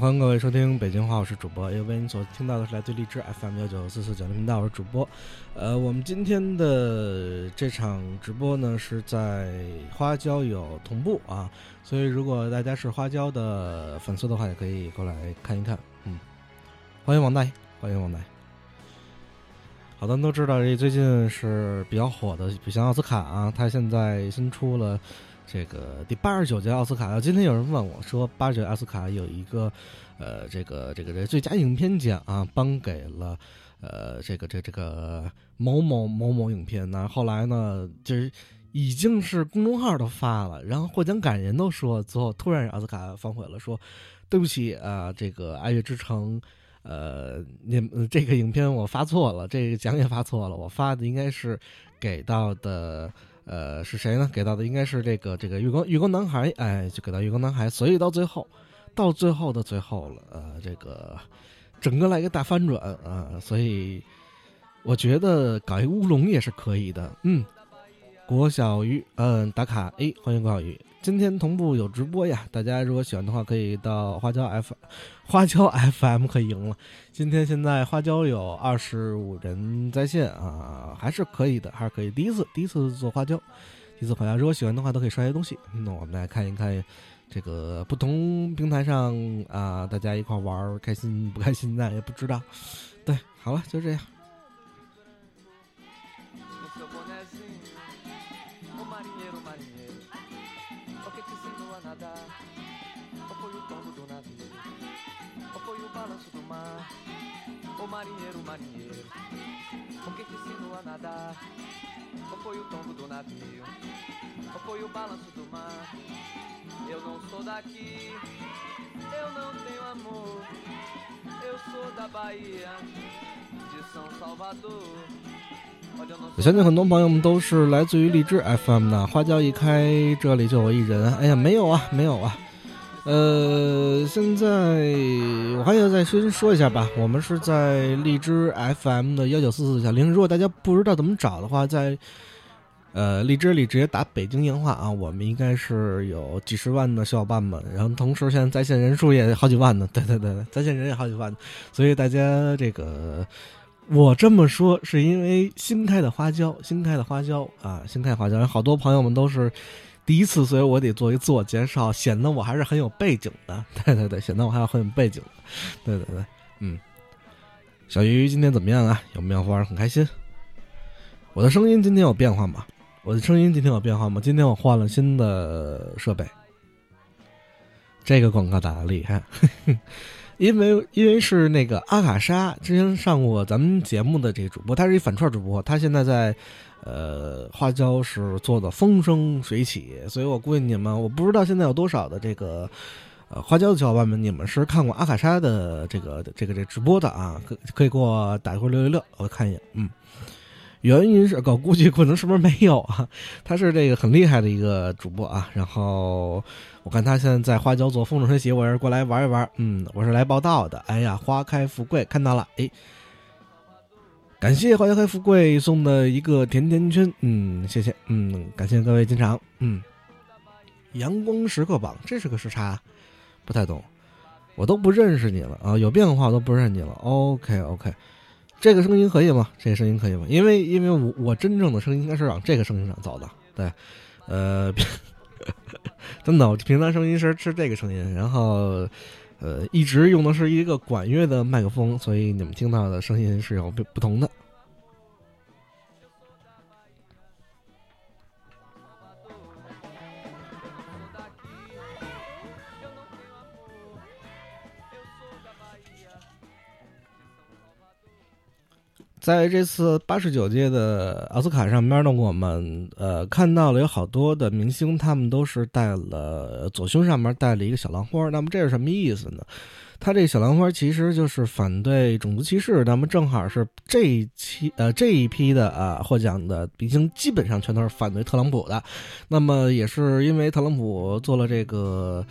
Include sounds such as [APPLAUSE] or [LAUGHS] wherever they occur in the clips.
欢迎各位收听北京话，我是主播。因为您所听到的是来自荔枝 FM 幺九四四九零频道，我是主播。呃，我们今天的这场直播呢是在花椒有同步啊，所以如果大家是花椒的粉丝的话，也可以过来看一看。嗯，欢迎王大爷，欢迎王大爷。好多人都知道，这最近是比较火的比像奥斯卡啊，他现在新出了这个第八十九届奥斯卡。今天有人问我说，八十九奥斯卡有一个呃，这个这个这最佳影片奖啊，颁给了呃这个这这个某某某某影片呢。后来呢，就是已经是公众号都发了，然后获奖感言都说，最后突然奥斯卡反悔了，说对不起啊，这个《爱乐之城》。呃，你这个影片我发错了，这个奖也发错了，我发的应该是给到的，呃，是谁呢？给到的应该是这个这个月光月光男孩，哎，就给到月光男孩，所以到最后，到最后的最后了，呃，这个整个来一个大翻转啊、所以我觉得搞一乌龙也是可以的，嗯。郭小鱼，嗯，打卡，哎，欢迎郭小鱼。今天同步有直播呀，大家如果喜欢的话，可以到花椒 F，花椒 FM 可以赢了。今天现在花椒有二十五人在线啊，还是可以的，还是可以。第一次，第一次做花椒，第一次花椒。如果喜欢的话，都可以刷些东西。那我们来看一看这个不同平台上啊，大家一块玩开心不开心的也不知道。对，好了，就这样。Marinheiro, marinheiro, por que te ensinou a nadar? Ou foi o tombo do navio? Ou foi o balanço do mar? Eu não sou daqui, eu não tenho amor. Eu sou da Bahia, de São Salvador. Olha, eu não 我相信很多朋友们都是来自于荔枝 FM 的，花椒一开，这里就我一人。哎呀，没有啊，没有啊。呃，现在我还要再先说一下吧，我们是在荔枝 FM 的幺九四四小零。如果大家不知道怎么找的话，在呃荔枝里直接打北京烟话啊，我们应该是有几十万的小伙伴们，然后同时现在在线人数也好几万呢，对对，对在线人也好几万，所以大家这个。我这么说是因为新开的花椒，新开的花椒啊，新开花椒，好多朋友们都是第一次，所以我得做一自我介绍，显得我还是很有背景的。[LAUGHS] 对对对，显得我还有很有背景。对对对，嗯。小鱼今天怎么样啊？有没有玩得很开心？我的声音今天有变化吗？我的声音今天有变化吗？今天我换了新的设备，这个广告打的厉害。[LAUGHS] 因为因为是那个阿卡莎之前上过咱们节目的这个主播，他是一反串主播，他现在在呃花椒是做的风生水起，所以我估计你们我不知道现在有多少的这个呃花椒的小伙伴们，你们是看过阿卡莎的这个这个这直播的啊？可可以给我打一会儿六六六，我看一眼，嗯。原因是，我估计可能是不是没有啊？他是这个很厉害的一个主播啊，然后我看他现在在花椒做风生水起，我是过来玩一玩，嗯，我是来报道的。哎呀，花开富贵看到了，哎，感谢花开富贵送的一个甜甜圈，嗯，谢谢，嗯，感谢各位进场，嗯，阳光时刻榜，这是个时差，不太懂，我都不认识你了啊，有变化我都不认识你了，OK OK，这个声音可以吗？这个声音可以吗？因为因为我我真正的声音应该是往这个声音上走的，对，呃。[LAUGHS] 真的，我平常声音是是这个声音，然后，呃，一直用的是一个管乐的麦克风，所以你们听到的声音是有不不同的。在这次八十九届的奥斯卡上面呢，我们呃看到了有好多的明星，他们都是戴了左胸上面戴了一个小兰花。那么这是什么意思呢？他这小兰花其实就是反对种族歧视。那么正好是这一期呃这一批的啊获奖的明星基本上全都是反对特朗普的。那么也是因为特朗普做了这个。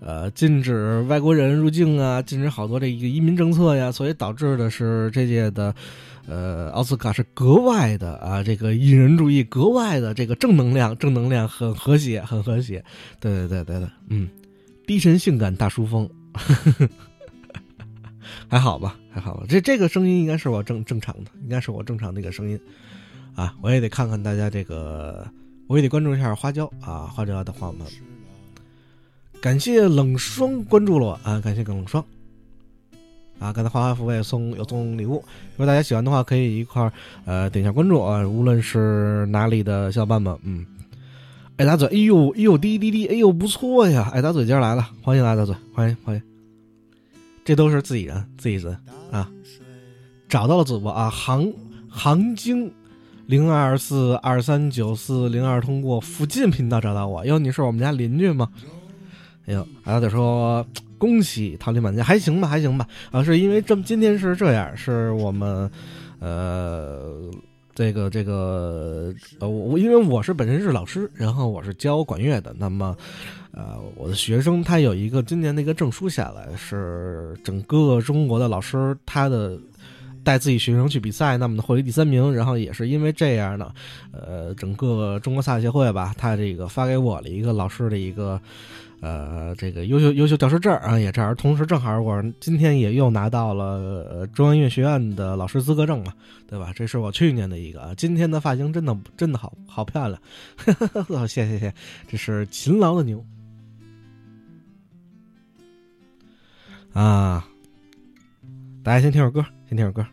呃，禁止外国人入境啊，禁止好多这一个移民政策呀，所以导致的是这届的，呃，奥斯卡是格外的啊，这个引人注意，格外的这个正能量，正能量很和谐，很和谐。对对对对对，嗯，低沉性感大叔风，[LAUGHS] 还好吧，还好吧。这这个声音应该是我正正常的，应该是我正常的一个声音啊。我也得看看大家这个，我也得关注一下花椒啊，花椒的话我们。感谢冷霜关注了我啊！感谢冷霜啊！刚才花花福也送有送礼物，如果大家喜欢的话，可以一块儿呃点一下关注啊！无论是哪里的小伙伴们，嗯，爱打嘴，哎呦哎呦滴滴滴，哎呦不错呀！爱打嘴今儿来了，欢迎爱打嘴，欢迎欢迎，这都是自己人自己人啊！找到了主播啊，杭杭京零二四二三九四零二，通过附近频道找到我，哟，你是我们家邻居吗？哎呦，还得说恭喜桃李满天，还行吧，还行吧。啊，是因为这么今天是这样，是我们，呃，这个这个呃，我因为我是本身是老师，然后我是教管乐的，那么，呃，我的学生他有一个今年的一个证书下来，是整个中国的老师他的带自己学生去比赛，那么获得第三名，然后也是因为这样呢，呃，整个中国萨协会吧，他这个发给我了一个老师的一个。呃，这个优秀优秀教师证啊，也正好，同时正好我今天也又拿到了中央音乐学院的老师资格证嘛，对吧？这是我去年的一个。今天的发型真的真的好好漂亮，[LAUGHS] 谢谢谢，这是勤劳的牛啊！大家先听首歌，先听首歌。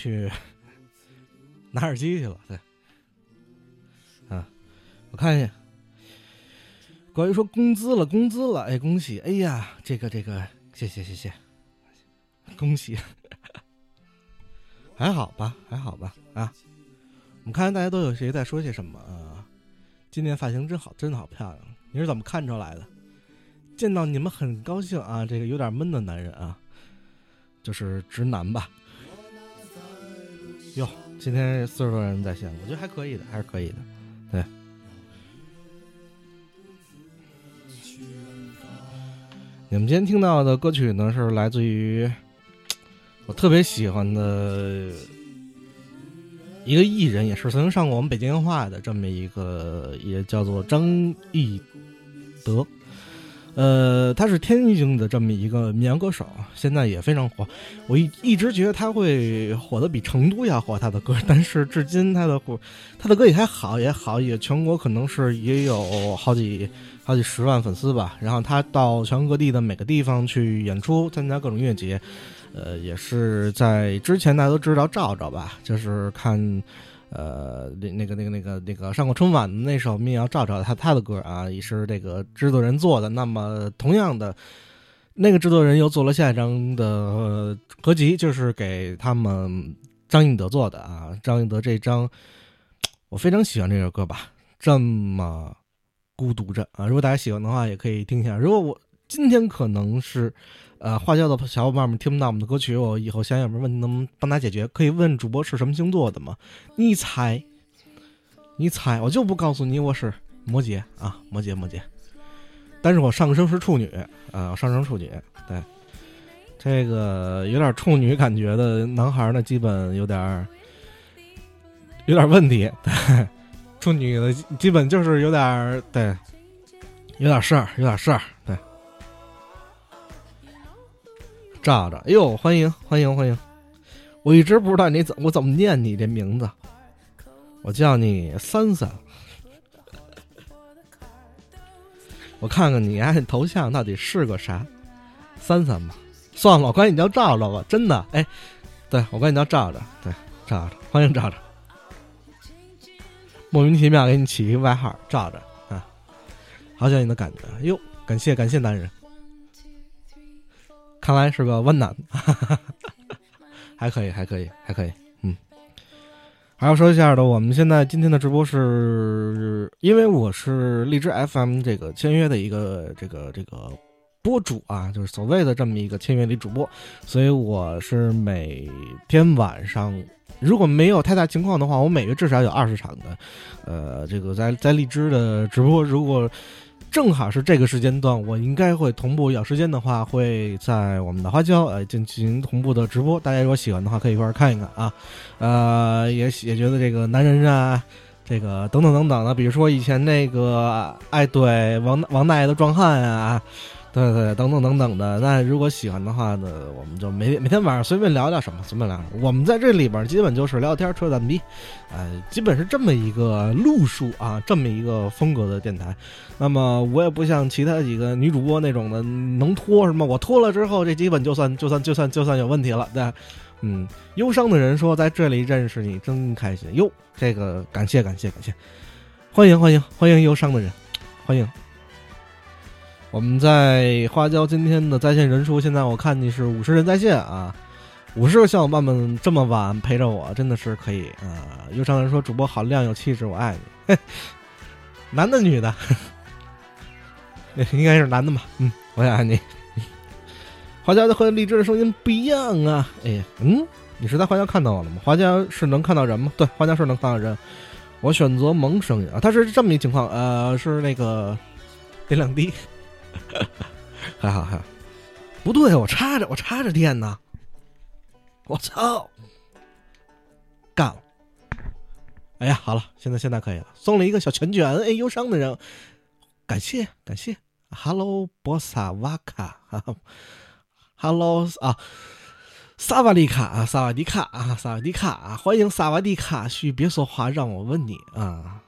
去 [LAUGHS] 拿耳机去了，对。我看一下，关于说工资了，工资了，哎，恭喜！哎呀，这个这个，谢谢谢谢，恭喜！[LAUGHS] 还好吧，还好吧，啊！我们看看大家都有谁在说些什么啊？今天发型真好，真的好漂亮！你是怎么看出来的？见到你们很高兴啊！这个有点闷的男人啊，就是直男吧？哟，今天四十多人在线，我觉得还可以的，还是可以的，对。你们今天听到的歌曲呢，是来自于 [TSK] 我特别喜欢的一个艺人，也是曾经上过我们北京话的这么一个，也叫做张艺德。呃，他是天津的这么一个民谣歌手，现在也非常火。我一一直觉得他会火的比成都要火，他的歌，但是至今他的火，他的歌也还好，也好，也全国可能是也有好几。好几十万粉丝吧，然后他到全国各地的每个地方去演出，参加各种音乐节，呃，也是在之前大家都知道赵赵吧，就是看，呃，那那个那个那个那个上过春晚的那首民谣赵照，他他的歌啊，也是这个制作人做的。那么同样的，那个制作人又做了下一张的合集，就是给他们张应德做的啊，张应德这张。我非常喜欢这首歌吧，这么孤独着啊！如果大家喜欢的话，也可以听一下。如果我今天可能是，呃，花椒的小伙伴们听不到我们的歌曲，我以后想有什么问题能帮他解决，可以问主播是什么星座的吗？你猜，你猜，我就不告诉你我是摩羯啊，摩羯摩羯。但是我上升是处女啊，我上升处女，对，这个有点处女感觉的男孩呢，基本有点有点问题，对，处女的基本就是有点对，有点事儿，有点事儿，对。照着，哎呦，欢迎欢迎欢迎！我一直不知道你怎我怎么念你这名字，我叫你三三。我看看你呀，你头像到底是个啥？三三吧，算了，我管你叫照照吧，真的。哎，对我管你叫照照，对，照照，欢迎照照。莫名其妙给你起一个外号，照照啊，好想你的感觉。哟，感谢感谢男人，看来是个弯男，[LAUGHS] 还可以还可以还可以。嗯还要说一下的，我们现在今天的直播是，因为我是荔枝 FM 这个签约的一个这个这个播主啊，就是所谓的这么一个签约的主播，所以我是每天晚上如果没有太大情况的话，我每月至少有二十场的，呃，这个在在荔枝的直播，如果。正好是这个时间段，我应该会同步。有时间的话，会在我们的花椒呃进行同步的直播。大家如果喜欢的话，可以一块看一看啊。呃，也也觉得这个男人啊，这个等等等等的，比如说以前那个爱怼王王大爷的壮汉啊。对对，等等等等的。那如果喜欢的话呢，我们就每每天晚上随便聊聊什么，随便聊。我们在这里边基本就是聊天、扯淡逼，呃，基本是这么一个路数啊，这么一个风格的电台。那么我也不像其他几个女主播那种的能拖什么，我拖了之后，这基本就算就算就算就算有问题了。对，嗯，忧伤的人说在这里认识你真开心哟，这个感谢感谢感谢，欢迎欢迎欢迎忧伤的人，欢迎。我们在花椒今天的在线人数，现在我看你是五十人在线啊，五十个小伙伴们这么晚陪着我，真的是可以啊。忧伤人说主播好亮有气质，我爱你。[LAUGHS] 男的女的？[LAUGHS] 应该是男的吧？嗯，我也爱你。[LAUGHS] 花椒和荔枝的声音不一样啊。哎，嗯，你是在花椒看到我了吗？花椒是能看到人吗？对，花椒是能看到人。我选择萌声音啊，他是这么一情况，呃，是那个点两滴。还好还好，不对，我插着我插着电呢。我操，干了！哎呀，好了，现在现在可以了，送了一个小拳拳。哎，忧伤的人，感谢感谢。Hello，波萨瓦卡，[LAUGHS] Hello 啊，萨瓦迪卡啊，萨瓦迪卡啊，萨瓦迪卡啊，欢迎萨瓦迪卡。嘘，别说话，让我问你啊。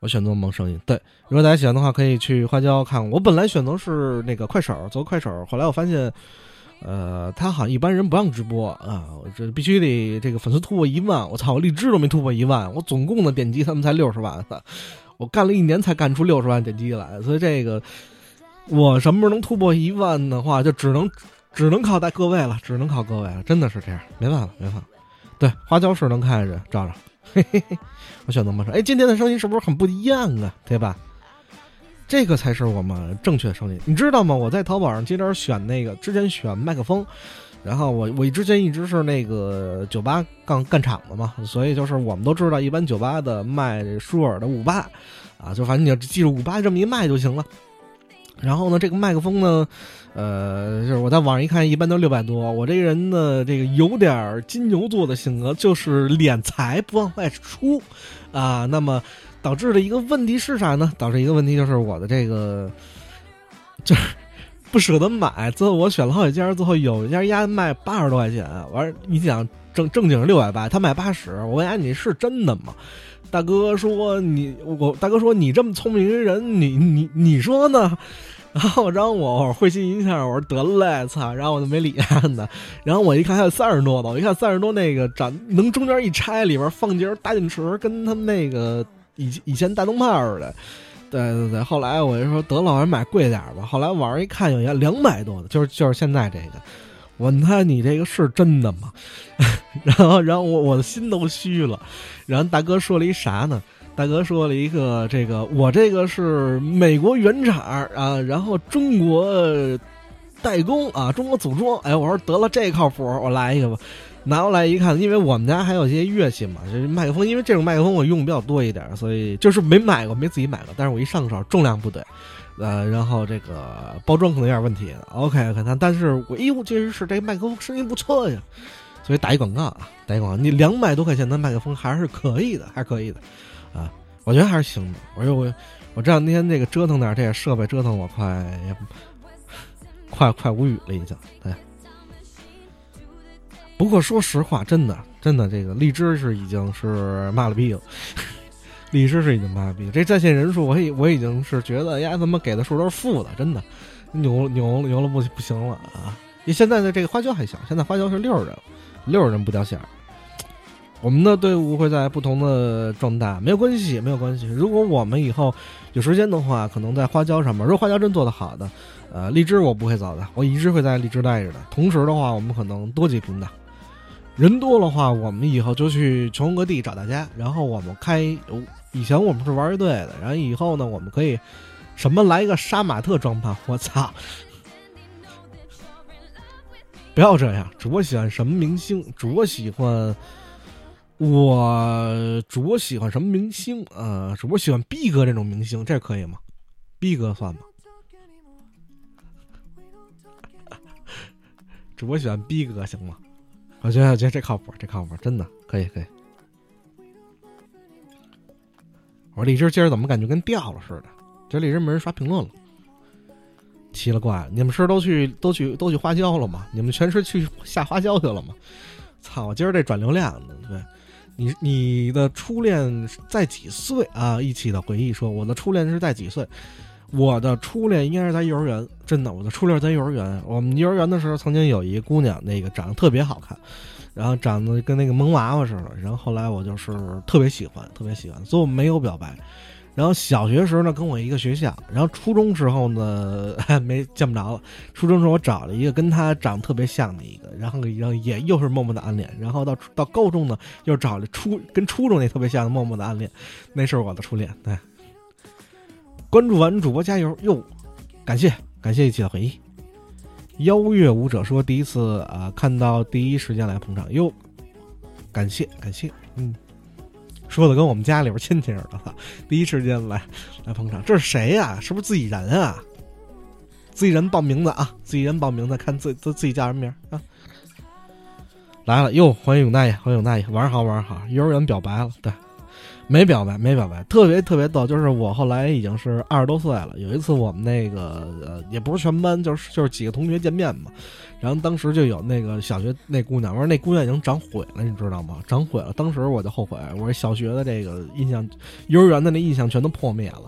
我选择萌声音，对，如果大家喜欢的话，可以去花椒看。我本来选择是那个快手，做快手，后来我发现，呃，他好像一般人不让直播啊，这必须得这个粉丝突破一万。我操，我荔枝都没突破一万，我总共的点击他们才六十万，我干了一年才干出六十万点击来，所以这个我什么时候能突破一万的话，就只能只能靠在各位了，只能靠各位了，真的是这样，没办法，没办法。对，花椒是能看见人，照照。嘿嘿嘿，我选择模式。哎，今天的声音是不是很不一样啊？对吧？这个才是我们正确的声音，你知道吗？我在淘宝上接着选那个，之前选麦克风，然后我我之前一直是那个酒吧干干场的嘛，所以就是我们都知道，一般酒吧的卖舒尔的五八，啊，就反正你要记住五八这么一卖就行了。然后呢，这个麦克风呢？呃，就是我在网上一看，一般都六百多。我这个人呢，这个有点金牛座的性格，就是敛财不往外出，啊，那么导致的一个问题是啥呢？导致一个问题就是我的这个就是不舍得买。最后我选了好几家，最后有一家鸭卖八十多块钱，完你想正正经六百八，他卖八十。我问下你是真的吗？大哥说你我大哥说你这么聪明一人，你你你说呢？[LAUGHS] 然后让我会心一笑，我说得嘞，操！然后我就没理他呢。然后我一看还有三十多的，我一看三十多那个展能中间一拆，里边放节大电池，跟他们那个以以前大灯泡似的。对对对，后来我就说得了，我买贵点吧。后来网上一看，有一两百多的，就是就是现在这个。我问他你这个是真的吗？然后然后我我的心都虚了。然后大哥说了一啥呢？大哥说了一个这个我这个是美国原厂啊，然后中国代工啊，中国组装。哎，我说得了，这靠谱，我来一个吧。拿过来一看，因为我们家还有一些乐器嘛，就是麦克风，因为这种麦克风我用比较多一点，所以就是没买过，没自己买过。但是我一上手，重量不对，呃，然后这个包装可能有点问题。OK OK，但是我哎呦，确实是这个麦克风声音不错呀，所以打一广告啊，打一广告，你两百多块钱的麦克风还是可以的，还是可以的，啊，我觉得还是行的。我说我我这两天这个折腾点这些设备，折腾我快快快无语了，已经对。不过说实话，真的真的，这个荔枝是已经是骂了逼了，荔枝是已经骂了逼。这在线人数，我已我已经是觉得呀，怎么给的数都是负的，真的牛牛牛了不不行了啊！你现在的这个花椒还行，现在花椒是六十人，六十人不掉线。我们的队伍会在不同的壮大，没有关系，没有关系。如果我们以后有时间的话，可能在花椒上面，如果花椒真做得好的，呃，荔枝我不会走的，我一直会在荔枝待着的。同时的话，我们可能多几频的。人多的话，我们以后就去全国各地找大家，然后我们开。以前我们是玩乐队的，然后以后呢，我们可以什么来一个杀马特装扮，我操！不要这样，主播喜欢什么明星？主播喜欢我，主播喜欢什么明星？呃，主播喜欢 B 哥这种明星，这可以吗？？B 哥算吗？[LAUGHS] 主播喜欢 B 哥行吗？我觉得，我觉得这靠谱，这靠谱，真的可以，可以。我说荔枝今儿怎么感觉跟掉了似的？这荔枝没人刷评论了，奇了怪了！你们是都去都去都去花椒了吗？你们全是去下花椒去了吗？操！我今儿这转流量呢，对，你你的初恋在几岁啊？一起的回忆说，我的初恋是在几岁？我的初恋应该是在幼儿园，真的，我的初恋在幼儿园。我们幼儿园的时候，曾经有一姑娘，那个长得特别好看，然后长得跟那个萌娃娃似的。然后后来我就是特别喜欢，特别喜欢，所以我没有表白。然后小学时候呢，跟我一个学校。然后初中时候呢，[LAUGHS] 没见不着了。初中时候我找了一个跟他长得特别像的一个，然后然后也又是默默的暗恋。然后到到高中呢，又找了初跟初中那特别像的默默的暗恋，那是我的初恋。对。关注完主播加油哟，感谢感谢一起的回忆。邀月舞者说第一次啊看到第一时间来捧场哟，感谢感谢，嗯，说的跟我们家里边亲戚似的哈，第一时间来来捧场，这是谁呀？是不是自己人啊？自己人报名字啊，自己人报名字，看自自自己叫什么名 [LAUGHS] 啊？来了哟，欢迎永大爷，欢迎永大爷，晚上好晚上好，幼儿园表白了，对。没表白，没表白，特别特别逗。就是我后来已经是二十多岁了，有一次我们那个呃，也不是全班，就是就是几个同学见面嘛。然后当时就有那个小学那姑娘，我说那姑娘已经长毁了，你知道吗？长毁了。当时我就后悔，我说小学的这个印象，幼儿园的那印象全都破灭了。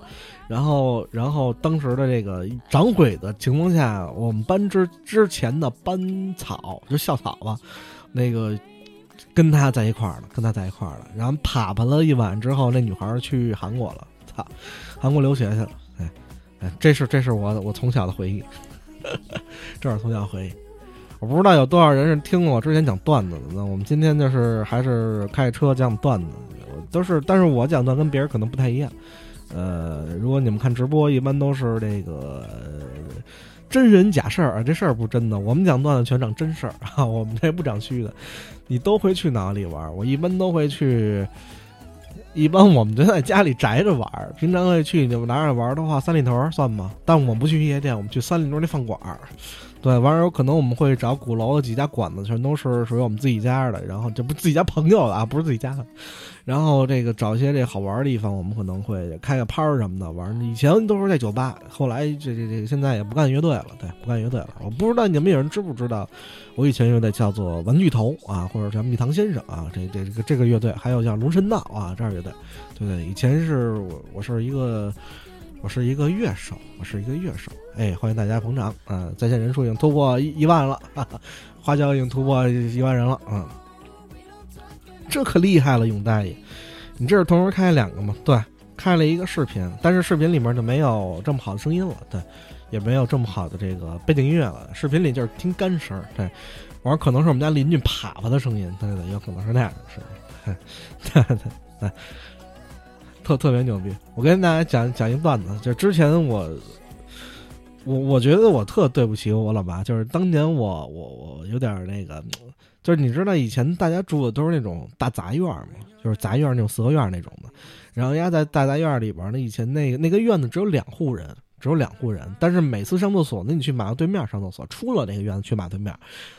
然后，然后当时的这个长毁的情况下，我们班之之前的班草就校草吧，那个。跟他在一块儿了，跟他在一块儿了，然后啪啪了一晚之后，那女孩去韩国了，操，韩国留学去了，哎，哎，这是这是我我从小的回忆，[LAUGHS] 这是从小回忆，我不知道有多少人是听过我之前讲段子的，那我们今天就是还是开车讲段子，都是，但是我讲段跟别人可能不太一样，呃，如果你们看直播，一般都是这个。真人假事儿啊，这事儿不真的。我们讲段子全讲真事儿啊，[LAUGHS] 我们这不讲虚的。你都会去哪里玩？我一般都会去，一般我们就在家里宅着玩。平常会去你们哪儿玩的话，三里屯算吗？但我们不去夜店，我们去三里屯那饭馆。对，完了有可能我们会找鼓楼的几家馆子，全都是属于我们自己家的。然后这不自己家朋友的啊，不是自己家的。然后这个找一些这好玩的地方，我们可能会开个趴儿什么的玩。以前都是在酒吧，后来这这这现在也不干乐队了，对，不干乐队了。我不知道你们有人知不知道，我以前乐队叫做玩具头啊，或者叫蜜糖先生啊，这这这个这个乐队，还有叫龙神道啊，这样乐队，对对，以前是我我是一个。我是一个乐手，我是一个乐手，哎，欢迎大家捧场啊！在线人数已经突破一一万了，哈哈，花椒已经突破一万人了，嗯，这可厉害了，永大爷，你这是同时开两个吗？对，开了一个视频，但是视频里面就没有这么好的声音了，对，也没有这么好的这个背景音乐了，视频里就是听干声。对，完了可能是我们家邻居啪啪的声音，对对，有可能是那样的声音，对对对，特特别牛逼。我跟大家讲讲一段子，就之前我。我我觉得我特对不起我老妈，就是当年我我我有点那个，就是你知道以前大家住的都是那种大杂院嘛，就是杂院那种四合院那种的，然后人家在大杂院里边呢，以前那个那个院子只有两户人，只有两户人，但是每次上厕所，那你去马路对面上厕所，出了那个院子去马对面，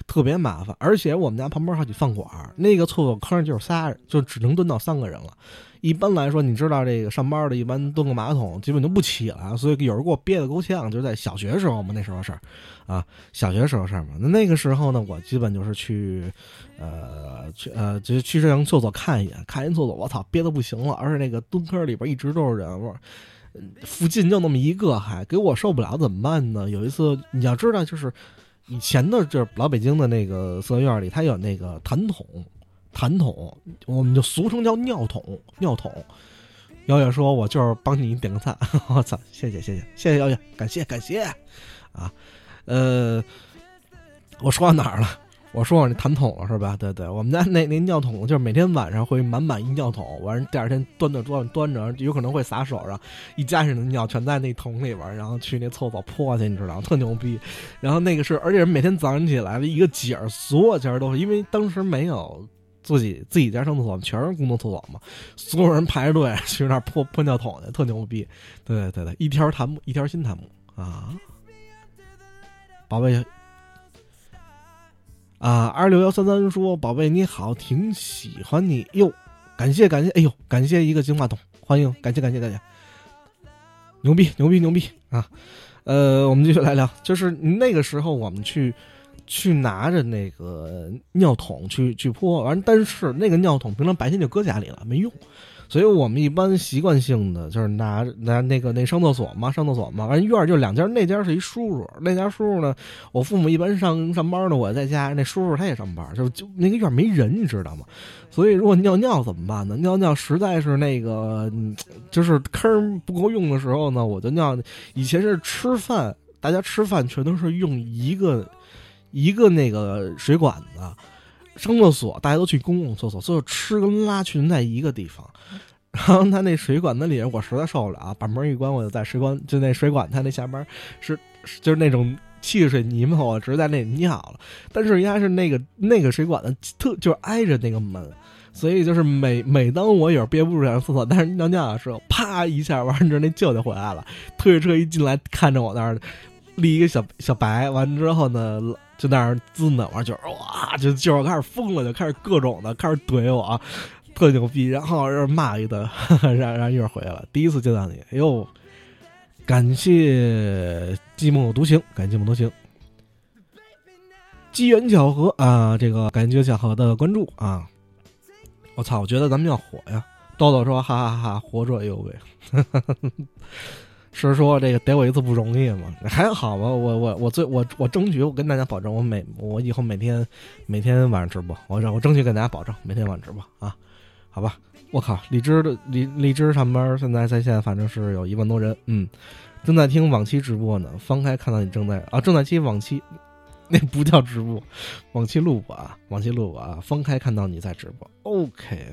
特别麻烦，而且我们家旁边好几饭馆，那个厕所坑就是仨，就只能蹲到三个人了。一般来说，你知道这个上班的，一般蹲个马桶基本就不起来，所以有人给我憋得够呛。就是在小学时候嘛，那时候事儿，啊，小学时候事儿嘛。那那个时候呢，我基本就是去，呃，去呃，就是去这厕所看一眼，看一厕所，我操，憋得不行了。而且那个蹲坑里边一直都是人，我附近就那么一个，还给我受不了，怎么办呢？有一次你要知道，就是以前的，就是老北京的那个四合院里，它有那个痰桶。痰桶，我们就俗称叫尿桶。尿桶，瑶瑶说：“我就是帮你点个赞。”我操，谢谢谢谢谢谢瑶瑶，感谢感谢啊！呃，我说到哪儿了？我说我那痰桶了是吧？对对，我们家那那尿桶就是每天晚上会满满一尿桶，完第二天端着端端着，有可能会洒手上，一家人的尿全在那桶里边，然后去那厕所泼去，你知道？特牛逼。然后那个是，而且每天早上起来的一个景儿，所有家都是，因为当时没有。自己自己家上厕所全是公共厕所嘛，所有人排着队 [LAUGHS] 去那儿破破尿桶去，特牛逼。对对对，一条弹幕一条新弹幕啊，宝贝啊，二六幺三三说宝贝你好，挺喜欢你哟，感谢感谢，哎呦，感谢一个金话筒，欢迎，感谢感谢感谢，牛逼牛逼牛逼啊！呃，我们继续来聊，就是那个时候我们去。去拿着那个尿桶去去泼完，但是那个尿桶平常白天就搁家里了，没用，所以我们一般习惯性的就是拿拿那个那上厕所嘛，上厕所嘛，完院就两家，那家是一叔叔，那家叔叔呢，我父母一般上上班呢，我在家，那叔叔他也上班，就就那个院没人，你知道吗？所以如果尿尿怎么办呢？尿尿实在是那个就是坑不够用的时候呢，我就尿。以前是吃饭，大家吃饭全都是用一个。一个那个水管子，上厕所大家都去公共厕所，所以吃跟拉全在一个地方。[LAUGHS] 然后他那水管子里，我实在受不了，把门一关，我就在水管就那水管它那下边是就是那种汽水泥嘛，我直接在那里尿了。但是人家是那个那个水管子特就是挨着那个门，所以就是每每当我有憋不住上厕所，但是尿尿的时候，啪一下，完之后那舅舅回来了，推着车一进来，看着我那儿立一个小小白，完之后呢。就那儿滋呢，完就哇，就就开始疯了，就开始各种的开始怼我，特牛逼，然后又骂一顿，然 [LAUGHS] 然后又回来了。第一次见到你，哎呦，感谢寂寞独行，感谢寂寞独行，机缘巧合啊，这个感谢巧合的关注啊，我操，我觉得咱们要火呀！豆豆说哈哈哈，活着哎呦喂。[LAUGHS] 是说这个逮我一次不容易吗？还好吧，我我我最我我争取，我跟大家保证，我每我以后每天每天晚上直播，我我争取跟大家保证每天晚上直播啊，好吧？我靠，荔枝的荔荔枝上班现在在线反正是有一万多人，嗯，正在听往期直播呢。翻开看到你正在啊，正在听往期，那不叫直播，往期录播啊，往期录播啊。翻开看到你在直播，OK，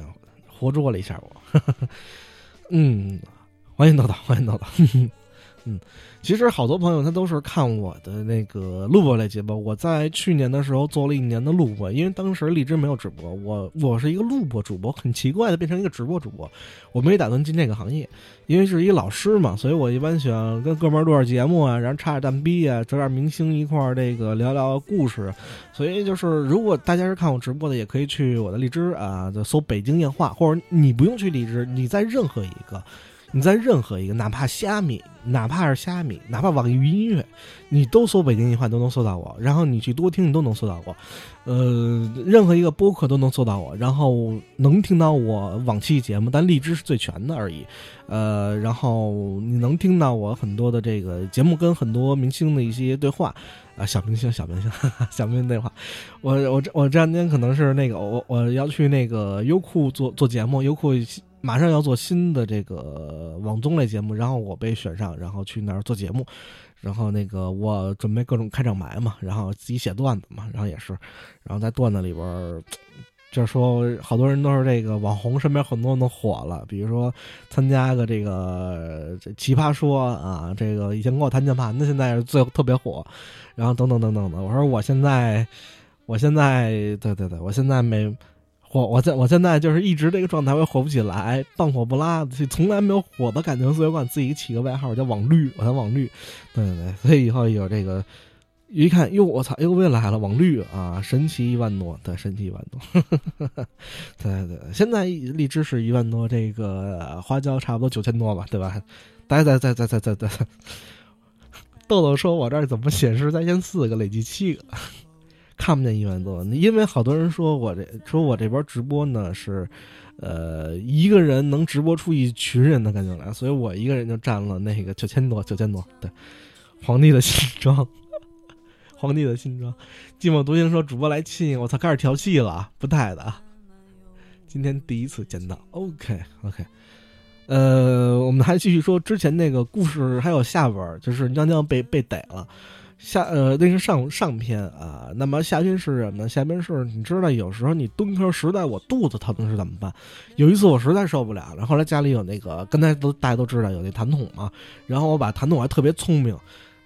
活捉了一下我，[LAUGHS] 嗯。欢迎豆豆，[LAUGHS] 欢迎豆豆。[LAUGHS] 嗯，其实好多朋友他都是看我的那个录播类节目。我在去年的时候做了一年的录播，因为当时荔枝没有直播，我我是一个录播主播，很奇怪的变成一个直播主播。我没打算进这个行业，因为是一老师嘛，所以我一般喜欢跟哥们儿录点节目啊，然后插点蛋逼啊，找点明星一块儿这个聊聊故事。所以就是，如果大家是看我直播的，也可以去我的荔枝啊，就搜“北京夜话”，或者你不用去荔枝，你在任何一个。你在任何一个，哪怕虾米，哪怕是虾米，哪怕网易云音乐，你都搜北京一话都能搜到我。然后你去多听，你都能搜到我。呃，任何一个播客都能搜到我，然后能听到我往期节目，但荔枝是最全的而已。呃，然后你能听到我很多的这个节目，跟很多明星的一些对话啊，小明星，小明星，[LAUGHS] 小明星对话。我我这我这两天可能是那个我我要去那个优酷做做节目，优酷。马上要做新的这个网综类节目，然后我被选上，然后去那儿做节目，然后那个我准备各种开场白嘛，然后自己写段子嘛，然后也是，然后在段子里边儿。就是说，好多人都是这个网红，身边很多人都火了。比如说，参加个这个这奇葩说啊，这个以前跟我弹键盘的，现在是最特别火。然后等等等等的，我说我现在，我现在，对对对，我现在没 [LAUGHS] 火，我在我现在就是一直这个状态，我也火不起来，半火不拉，从来没有火的感觉，所以我管自己起个外号叫网绿，我叫网绿。对对对，所以以后有这个。一看，哟，我操，又又来了，网绿啊，神奇一万多，对，神奇一万多，[LAUGHS] 对对，现在荔枝是一万多，这个花椒差不多九千多吧，对吧？待在在在在在在，[LAUGHS] 豆豆说，我这儿怎么显示在线四个，累计七个，看不见一万多，因为好多人说我这说我这边直播呢是，呃，一个人能直播出一群人的感觉来，所以我一个人就占了那个九千多，九千多，对，皇帝的新装。皇帝的新装，寂寞独行说：“主播来亲，我操，开始调戏了，不带的。今天第一次见到，OK OK。呃，我们还继续说之前那个故事，还有下文，就是娘娘被被逮了。下呃，那是上上篇啊。那么下篇是什么呢？下篇是你知道，有时候你蹲坑实在我肚子疼是怎么办？有一次我实在受不了了，后来家里有那个，刚才都大家都知道有那痰桶嘛，然后我把痰桶还特别聪明。”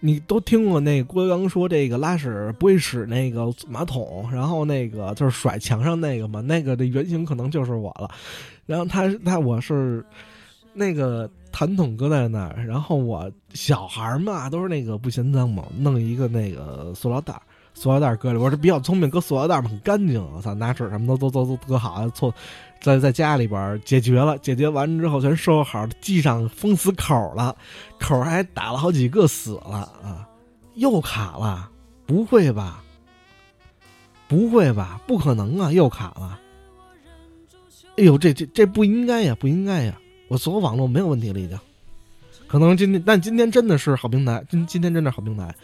你都听过那郭德纲说这个拉屎不会使那个马桶，然后那个就是甩墙上那个嘛，那个的原型可能就是我了。然后他他我是那个痰桶搁在那儿，然后我小孩嘛都是那个不嫌脏嘛，弄一个那个塑料袋，塑料袋搁里。我是比较聪明，搁塑料袋嘛很干净。我操，拿纸什么都都都都搁好，错。在在家里边解决了，解决完之后全收拾好，系上封死口了，口还打了好几个死了啊！又卡了，不会吧？不会吧？不可能啊！又卡了！哎呦，这这这不应该呀，不应该呀！我所有网络没有问题了，已经。可能今天，但今天真的是好平台，今今天真的好平台。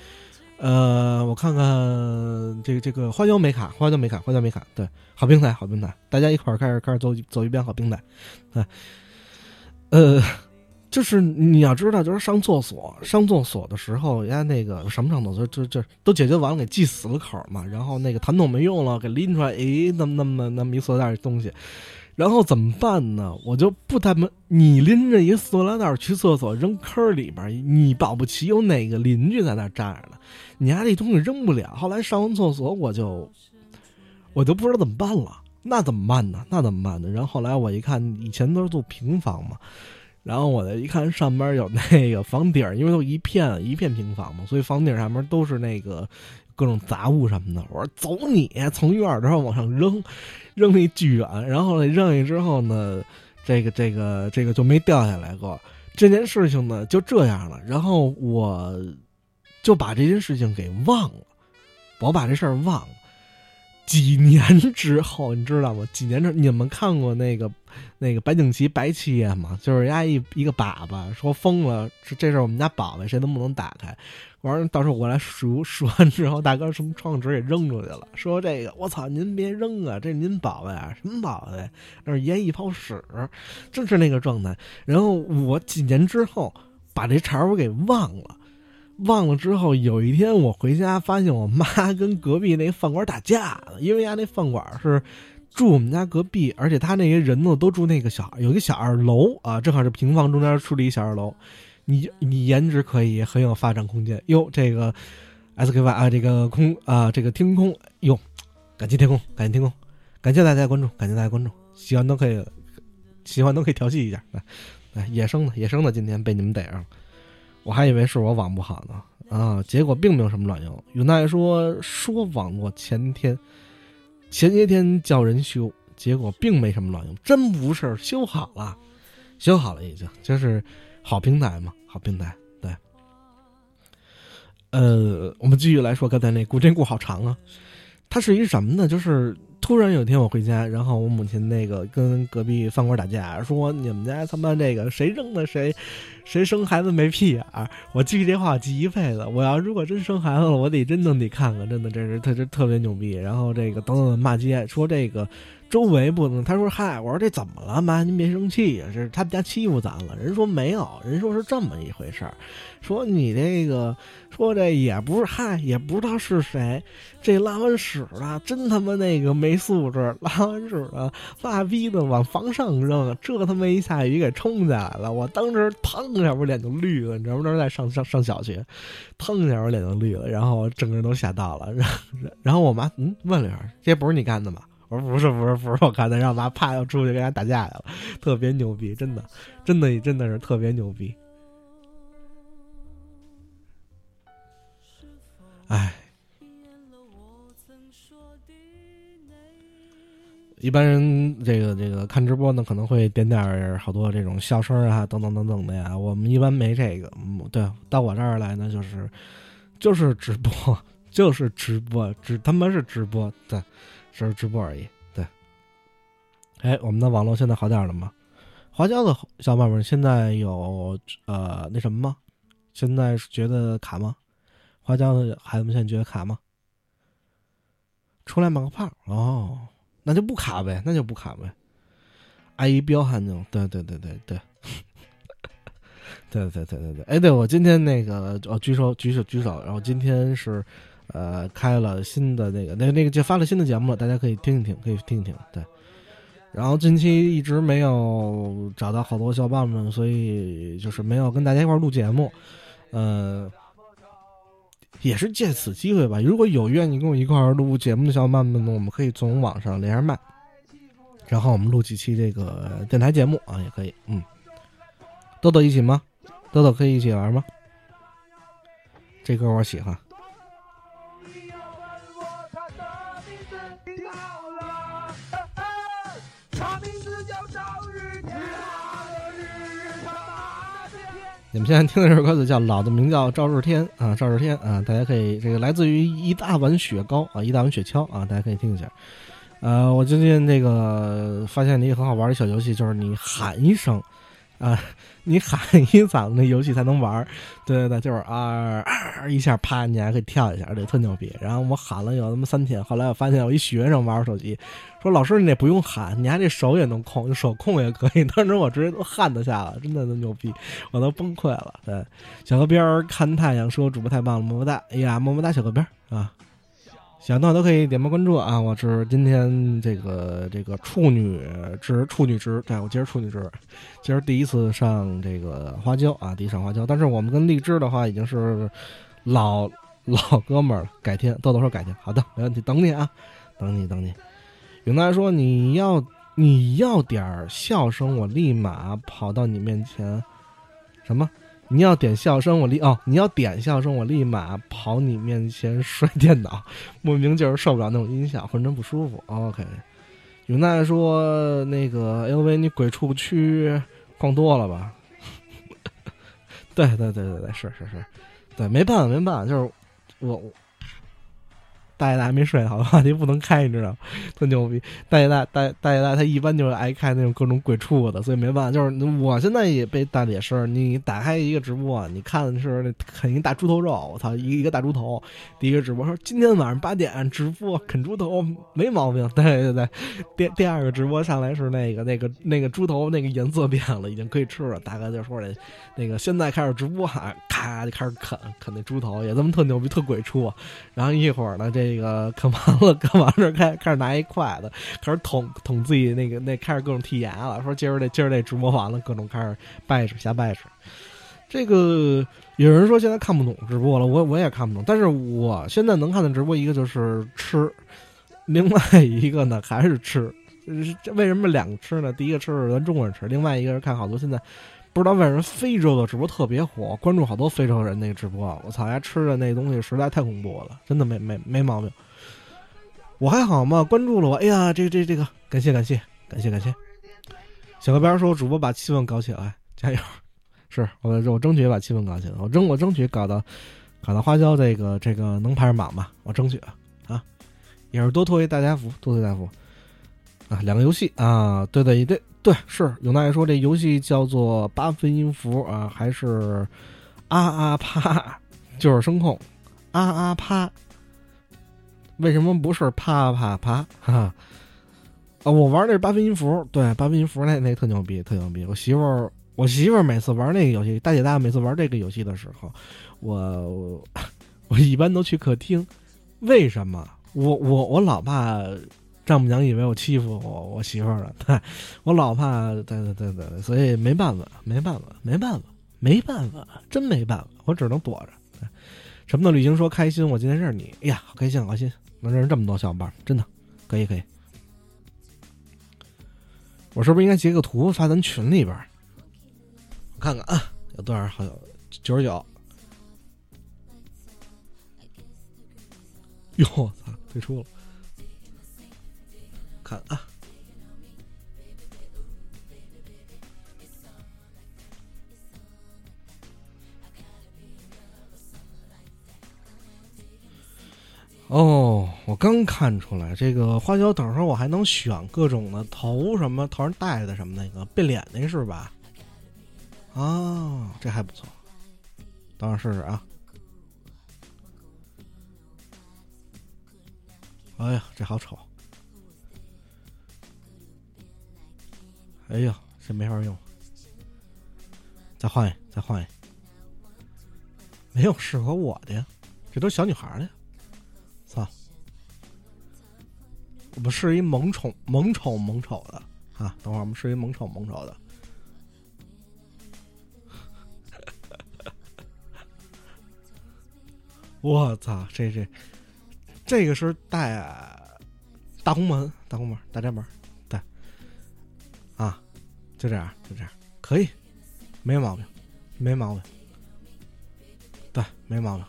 呃，我看看这个这个花椒没卡，花椒没卡，花椒没卡，对，好平台，好平台，大家一块儿开始开始走走一遍好平台，对，呃，就是你要知道，就是上厕所上厕所的时候，人家那个什么上厕所，就就都解决完了，给系死了口嘛，然后那个弹筒没用了，给拎出来，诶，那么那么那么一塑料袋东西。然后怎么办呢？我就不他妈，你拎着一塑料袋去厕所扔坑里边，你保不齐有哪个邻居在那站着呢，你家这东西扔不了。后来上完厕所，我就，我就不知道怎么办了。那怎么办呢？那怎么办呢？然后后来我一看，以前都是住平房嘛，然后我再一看上边有那个房顶，因为都一片一片平房嘛，所以房顶上面都是那个各种杂物什么的。我说走你，从院儿这往上扔。[LAUGHS] 扔的巨远，然后呢，扔下之后呢，这个这个这个就没掉下来过。这件事情呢就这样了，然后我就把这件事情给忘了，我把这事儿忘了。几年之后，你知道吗？几年之后，你们看过那个 [LAUGHS] 那个白景琦白七爷吗？就是人家一一个粑粑说疯了，这这是我们家宝贝，谁都不能打开。完了，到时候我来数数完之后，大哥什么窗纸给扔出去了，说这个我操，您别扔啊，这是您宝贝啊，什么宝贝？那是爷一泡屎，正是那个状态。然后我几年之后把这茬我给忘了。忘了之后，有一天我回家，发现我妈跟隔壁那饭馆打架了。因为家那饭馆是住我们家隔壁，而且他那些人呢都住那个小有一个小二楼啊，正好是平房中间出了一小二楼。你你颜值可以，很有发展空间哟。这个 S K Y 啊，这个空啊，这个天空哟，感谢天空，感谢天空，感谢大家关注，感谢大家关注，喜欢都可以，喜欢都可以调戏一下，来来，野生的野生的，今天被你们逮上了。我还以为是我网不好呢，啊，结果并没有什么卵用。有奈说说网络前天、前些天叫人修，结果并没什么卵用，真不是修好了，修好了已经，就是好平台嘛，好平台。对，呃，我们继续来说刚才那故，这故好长啊，它是一什么呢？就是。突然有一天我回家，然后我母亲那个跟隔壁饭馆打架，说你们家他妈这个谁扔的谁，谁生孩子没屁眼儿。我记这话记一辈子。我要如果真生孩子了，我得真的得看看，真的这是特这特别牛逼。然后这个等等骂街，说这个周围不能。他说：“嗨，我说这怎么了？妈，您别生气呀、这是他们家欺负咱了。”人说没有，人说是这么一回事儿，说你这个说这也不是嗨，也不知道是谁，这拉完屎了，真他妈那个没素质，拉完屎了，拉逼的往房上扔，这他妈一下雨给冲下来了，我当时腾一下我脸就绿了，你知道吗？那时在上上上小学，腾一下我脸就绿了，然后整个人都吓到了，然后然后我妈嗯问了一下，这不是你干的吗？我说不是不是不是我干的，让妈啪又出去跟人家打架去了，特别牛逼，真的真的真的是特别牛逼。哎，一般人这个这个看直播呢，可能会点点好多这种笑声啊，等等等等的呀。我们一般没这个，嗯，对，到我这儿来呢，就是就是直播，就是直播，[LAUGHS] 只他妈是直播，对，只是直播而已，对。哎，我们的网络现在好点了吗？花椒的小伙伴们现在有呃那什么吗？现在觉得卡吗？花椒的孩子们现在觉得卡吗？出来冒个泡哦，那就不卡呗，那就不卡呗。阿姨彪悍那种对对对对对，对对对对 [LAUGHS] 对。哎，对我今天那个哦，举手举手举手，然后今天是呃开了新的那个那那个就发了新的节目了，大家可以听一听，可以听一听。对，然后近期一直没有找到好多小伙伴们，所以就是没有跟大家一块录节目，呃。也是借此机会吧。如果有愿意跟我一块录节目的小伙伴们呢，我们可以从网上连上麦，然后我们录几期这个电台节目啊，也可以。嗯，豆豆一起吗？豆豆可以一起玩吗？这歌我喜欢。我们现在听的这首歌子叫《老的名叫赵日天》啊，赵日天啊，大家可以这个来自于一大碗雪糕啊，一大碗雪橇啊，大家可以听一下。呃，我最近那个发现了一个很好玩的小游戏，就是你喊一声啊，你喊一嗓子，那游戏才能玩儿。对对对，就是啊一下，啪，你还可以跳一下，这特牛逼。然后我喊了有他妈三天，后来我发现有一学生玩手机，说老师你这不用喊，你还这手也能控，手控也可以。[LAUGHS] 当时我直接都汗都下了，真的都牛逼，我都崩溃了。对，小河边儿看太阳说主播太棒了，么么哒！哎呀，么么哒，小河边儿啊。想到都可以点播关注啊！我是今天这个这个处女值处女值，对我今儿处女值，今儿第一次上这个花椒啊，第一上花椒。但是我们跟荔枝的话已经是老老哥们儿了，改天豆豆说改天，好的，没问题，等你啊，等你等你。永大说你要你要点笑声，我立马跑到你面前。什么？你要点笑声，我立哦，你要点笑声，我立马跑你面前摔电脑，[LAUGHS] 莫名就是受不了那种音响，浑身不舒服。OK，永奈说那个 LV 你鬼畜区逛多了吧？[LAUGHS] 对对对对对，是是是，对，没办法没办法，就是我大爷大还没睡，好吧，话题不能开，你知道？[LAUGHS] 特牛逼，大爷大大大爷大他一般就是爱看那种各种鬼畜的，所以没办法，就是我现在也被大姐是，你打开一个直播，你看的是那啃一大猪头肉，我操，一一个大猪头，第一个直播说今天晚上八点直播啃猪头没毛病，对对对，第第二个直播上来是那个那个那个猪头那个颜色变了，已经可以吃了，大概就说那那个现在开始直播，咔就开始啃啃那猪头，也这么特牛逼特鬼畜，然后一会儿呢这那个啃完了啃完了开开始拿一筷子开始捅捅自己那个那开始各种剔牙了，说今儿这今儿这直播完了各种开始掰扯瞎掰扯。这个有人说现在看不懂直播了，我我也看不懂，但是我现在能看的直播一个就是吃，另外一个呢还是吃。为什么两个吃呢？第一个吃是咱中国人吃，另外一个是看好多现在不知道为什么非洲的直播特别火，关注好多非洲人那个直播，我操，人家吃的那东西实在太恐怖了，真的没没没毛病。我还好嘛，关注了我，哎呀，这这这个感谢感谢感谢感谢。小河边说主播把气氛搞起来，加油！是我我争取把气氛搞起来，我争我争取搞到搞到花椒这个这个能排上榜吧，我争取啊啊，也是多托一大家福，多托大家福啊！两个游戏啊，对对对对，是永大爷说这游戏叫做八分音符啊，还是啊啊啪，就是声控啊啊啪。为什么不是啪啪啪？哈，啊，我玩的是八分音符，对，八分音符那那特牛逼，特牛逼。我媳妇儿，我媳妇儿每次玩那个游戏，大姐大每次玩这个游戏的时候，我我一般都去客厅，为什么？我我我老爸丈母娘以为我欺负我我媳妇儿了，对我老怕，对对对对，所以没办法，没办法，没办法，没办法，真没办法，我只能躲着。什么的旅行说开心，我今天认识你，哎呀，好开心，好开心，能认识这么多小伙伴，真的可以可以。我是不是应该截个图发咱群里边？我看看啊，有多少好友？九十九。哟，我操，退出了。看啊，哦，我刚看出来，这个花椒等上我还能选各种的头什么头上戴的什么那个变脸那是吧？啊，这还不错，等会儿试试啊。哎呀，这好丑！哎呀，这没法用，再换一，再换一，没有适合我的呀，这都是小女孩的。操！我们是一萌宠、萌丑、萌丑的啊！等会儿我们是一萌丑、萌丑的。[LAUGHS] 我操！这这这个是带大红门、大红门、大宅门，就这样，就这样，可以，没毛病，没毛病，对，没毛病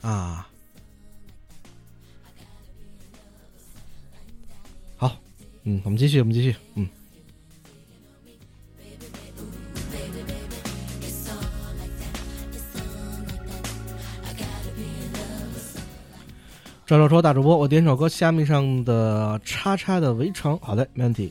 啊。好，嗯，我们继续，我们继续，嗯。赵少说：“大主播，我点首歌，虾米上的叉叉的围城。好的，没问题。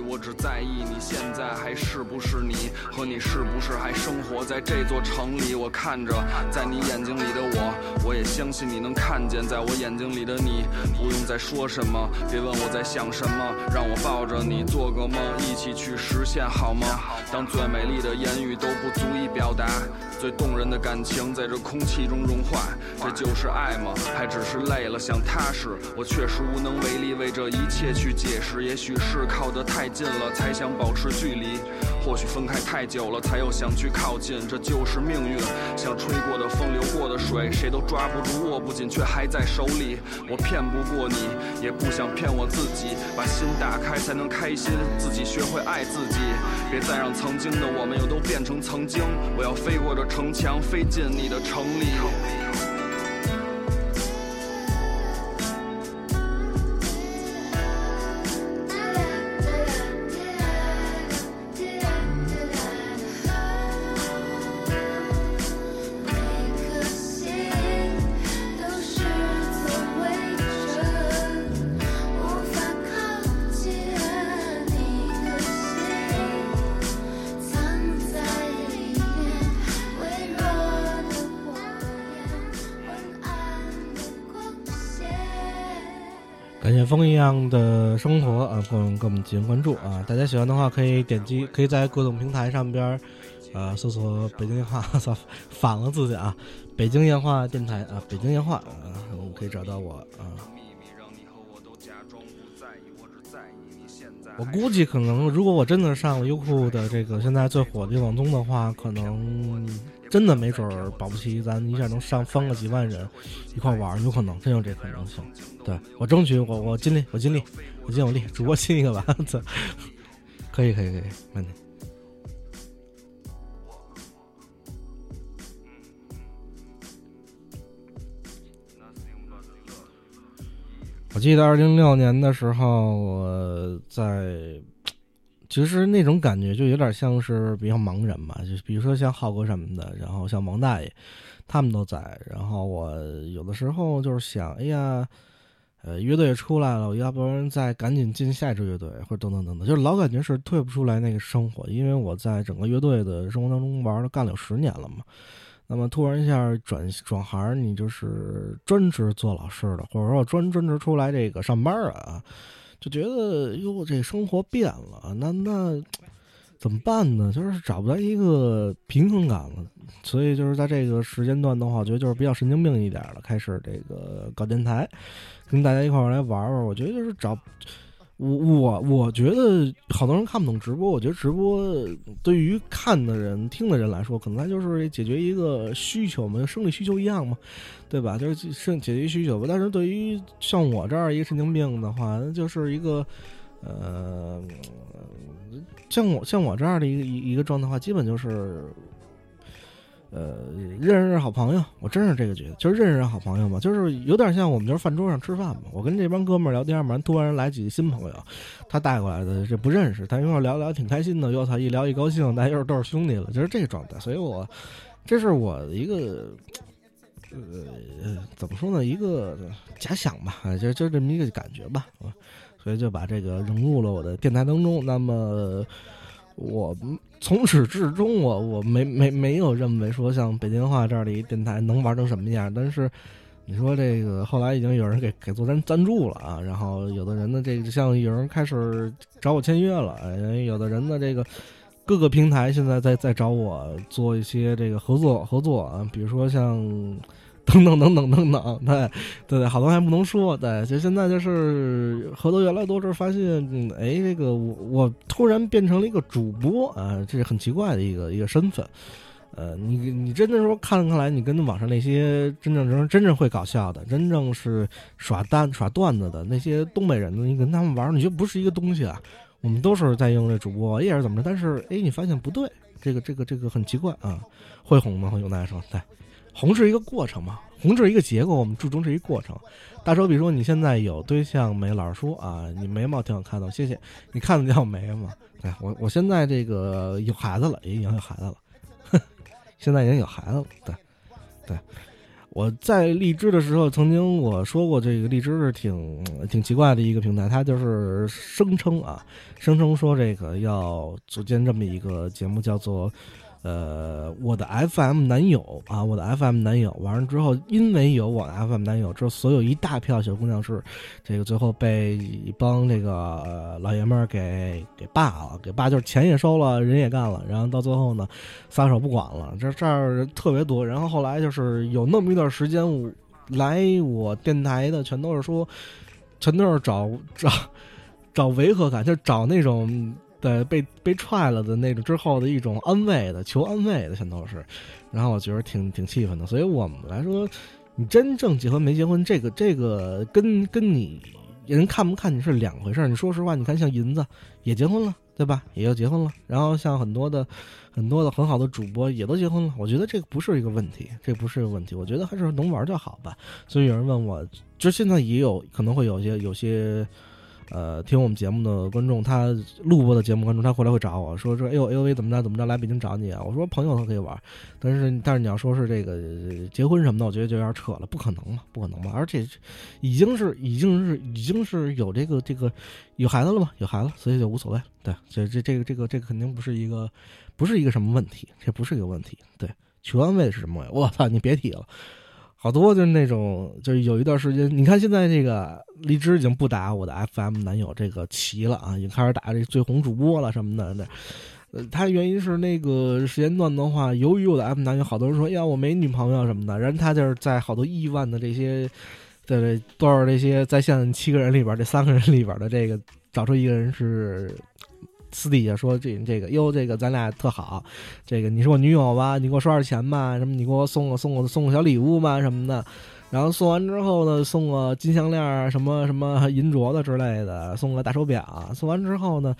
我只在意你现在还是不是你，和你是不是还生活在这座城里。我看着在你眼睛里的我，我也相信你能看见在我眼睛里的你。不用再说什么，别问我在想什么，让我抱着你做个梦，一起去实现好吗？当最美丽的言语都不足以表达，最动人的感情在这空气中融化，这就是爱吗？还只是累了想踏实？我确实无能为力为这一切去解释，也许是靠得太近了才想保持距离，或许分开太久了才又想去靠近，这就是命运。像吹过的风，流过的水，谁都抓不住，握不紧，却还在手里。我骗不过你，也不想骗我自己，把心打开才能开心，自己学会爱自己，别再让曾经的我们又都变成曾经。我要飞过这城墙，飞进你的城里。样的生活啊，朋友们给我们进行关注啊！大家喜欢的话，可以点击，可以在各种平台上边儿，呃，搜索“北京烟话”，[LAUGHS] 操，反了自己啊！北京烟话电台啊，北京烟话啊，我们可以找到我啊。我估计可能，如果我真的上了优酷的这个现在最火的网综的话，可能真的没准儿保不齐咱一下能上翻个几万人一块玩，有可能，真有这可能性。对我争取，我我尽力，我尽力，我尽我力，主播亲一个吧，操可以可以可以，没问题。我记得二零零六年的时候，我在，其实那种感觉就有点像是比较茫然吧，就比如说像浩哥什么的，然后像王大爷，他们都在，然后我有的时候就是想，哎呀，呃，乐队出来了，我要不然再赶紧进下一支乐队，或者等等等等，就是老感觉是退不出来那个生活，因为我在整个乐队的生活当中玩了干了有十年了嘛。那么突然一下转转行，你就是专职做老师的，或者说专专职出来这个上班啊，就觉得哟，这生活变了，那那怎么办呢？就是找不到一个平衡感了。所以就是在这个时间段的话，我觉得就是比较神经病一点了，开始这个搞电台，跟大家一块儿来玩玩。我觉得就是找。我我我觉得好多人看不懂直播，我觉得直播对于看的人、听的人来说，可能它就是解决一个需求嘛，生理需求一样嘛，对吧？就是是解决需求吧。但是对于像我这样一个神经病的话，那就是一个呃，像我像我这样的一个一一个状态的话，基本就是。呃，认识好朋友，我真是这个觉得，就是认识好朋友嘛，就是有点像我们就是饭桌上吃饭嘛。我跟这帮哥们儿聊天嘛，突然来几个新朋友，他带过来的，这不认识，但一块儿聊聊挺开心的。我操，一聊一高兴，大家又都是兄弟了，就是这个状态。所以我，这是我的一个，呃，怎么说呢，一个假想吧，就就这么一个感觉吧，所以就把这个融入了我的电台当中。那么。我从始至终我，我没没没有认为说像北京话这样的一电台能玩成什么样，但是你说这个后来已经有人给给做赞赞助了啊，然后有的人呢，这个像有人开始找我签约了，有的人呢，这个各个平台现在在在找我做一些这个合作合作啊，比如说像。[LAUGHS] 等等等等等等，对对对，好多还不能说，对，就现在就是合作越来越多，这发现，嗯哎，这个我我突然变成了一个主播啊，这是很奇怪的一个一个身份，呃，你你真正说看看来，你跟网上那些真正真真正会搞笑的，真正是耍单耍段子的那些东北人呢，你跟他们玩，你觉得不是一个东西啊？我们都是在用这主播，也是怎么着？但是哎，你发现不对，这个这个这个很奇怪啊，会红吗？有大家说，对。红是一个过程嘛，红是一个结果，我们注重是一个过程。大手笔说你现在有对象没？老师说啊，你眉毛挺好看的，谢谢。你看得见我眉毛吗？对我，我现在这个有孩子了，也已经有孩子了，现在已经有孩子了。对，对，我在荔枝的时候，曾经我说过，这个荔枝是挺挺奇怪的一个平台，它就是声称啊，声称说这个要组建这么一个节目，叫做呃我的 FM 男友啊，我的 FM 男友。完了之后，因为有我的 FM 男友，这所有一大票小姑娘是这个最后被一帮这个、老爷们儿给给霸了，给霸就是钱也收了，人也干了，然后到最后呢，撒手不管了，这这儿人特别多。然后后来就是有那么一段时间，我来我电台的全都是说，全都是找找找违和感，就找那种对被被踹了的那种之后的一种安慰的，求安慰的，全都是。然后我觉得挺挺气愤的。所以我们来说，你真正结婚没结婚，这个这个跟跟你人看不看你是两回事。你说实话，你看像银子也结婚了，对吧？也就结婚了。然后像很多的很多的很好的主播也都结婚了。我觉得这个不是一个问题，这不是一个问题。我觉得还是能玩就好吧。所以有人问我，就现在也有可能会有些有些。呃，听我们节目的观众，他录播的节目观众，他回来会找我说说，哎呦，A O V 怎么着怎么着，来北京找你啊？我说朋友他可以玩，但是但是你要说是这个结婚什么的，我觉得就有点扯了，不可能嘛，不可能嘛，而且已经是已经是已经是有这个这个有孩子了嘛，有孩子，所以就无所谓，对，这这这个这个这个肯定不是一个不是一个什么问题，这不是一个问题，对，求安慰是什么问题？我操，你别提了。好多就是那种，就是有一段时间，你看现在这个荔枝已经不打我的 FM 男友这个旗了啊，已经开始打这最红主播了什么的。那，呃，它原因是那个时间段的话，由于我的 FM 男友，好多人说，呀，我没女朋友什么的，然后他就是在好多亿万的这些，在这多少这些在线七个人里边，这三个人里边的这个找出一个人是。私底下说这这个哟，这个咱俩特好，这个你是我女友吧？你给我刷点钱吧？什么？你给我送个送个送个小礼物吧？什么的？然后送完之后呢，送个金项链儿，什么什么银镯子之类的，送个大手表。送完之后呢，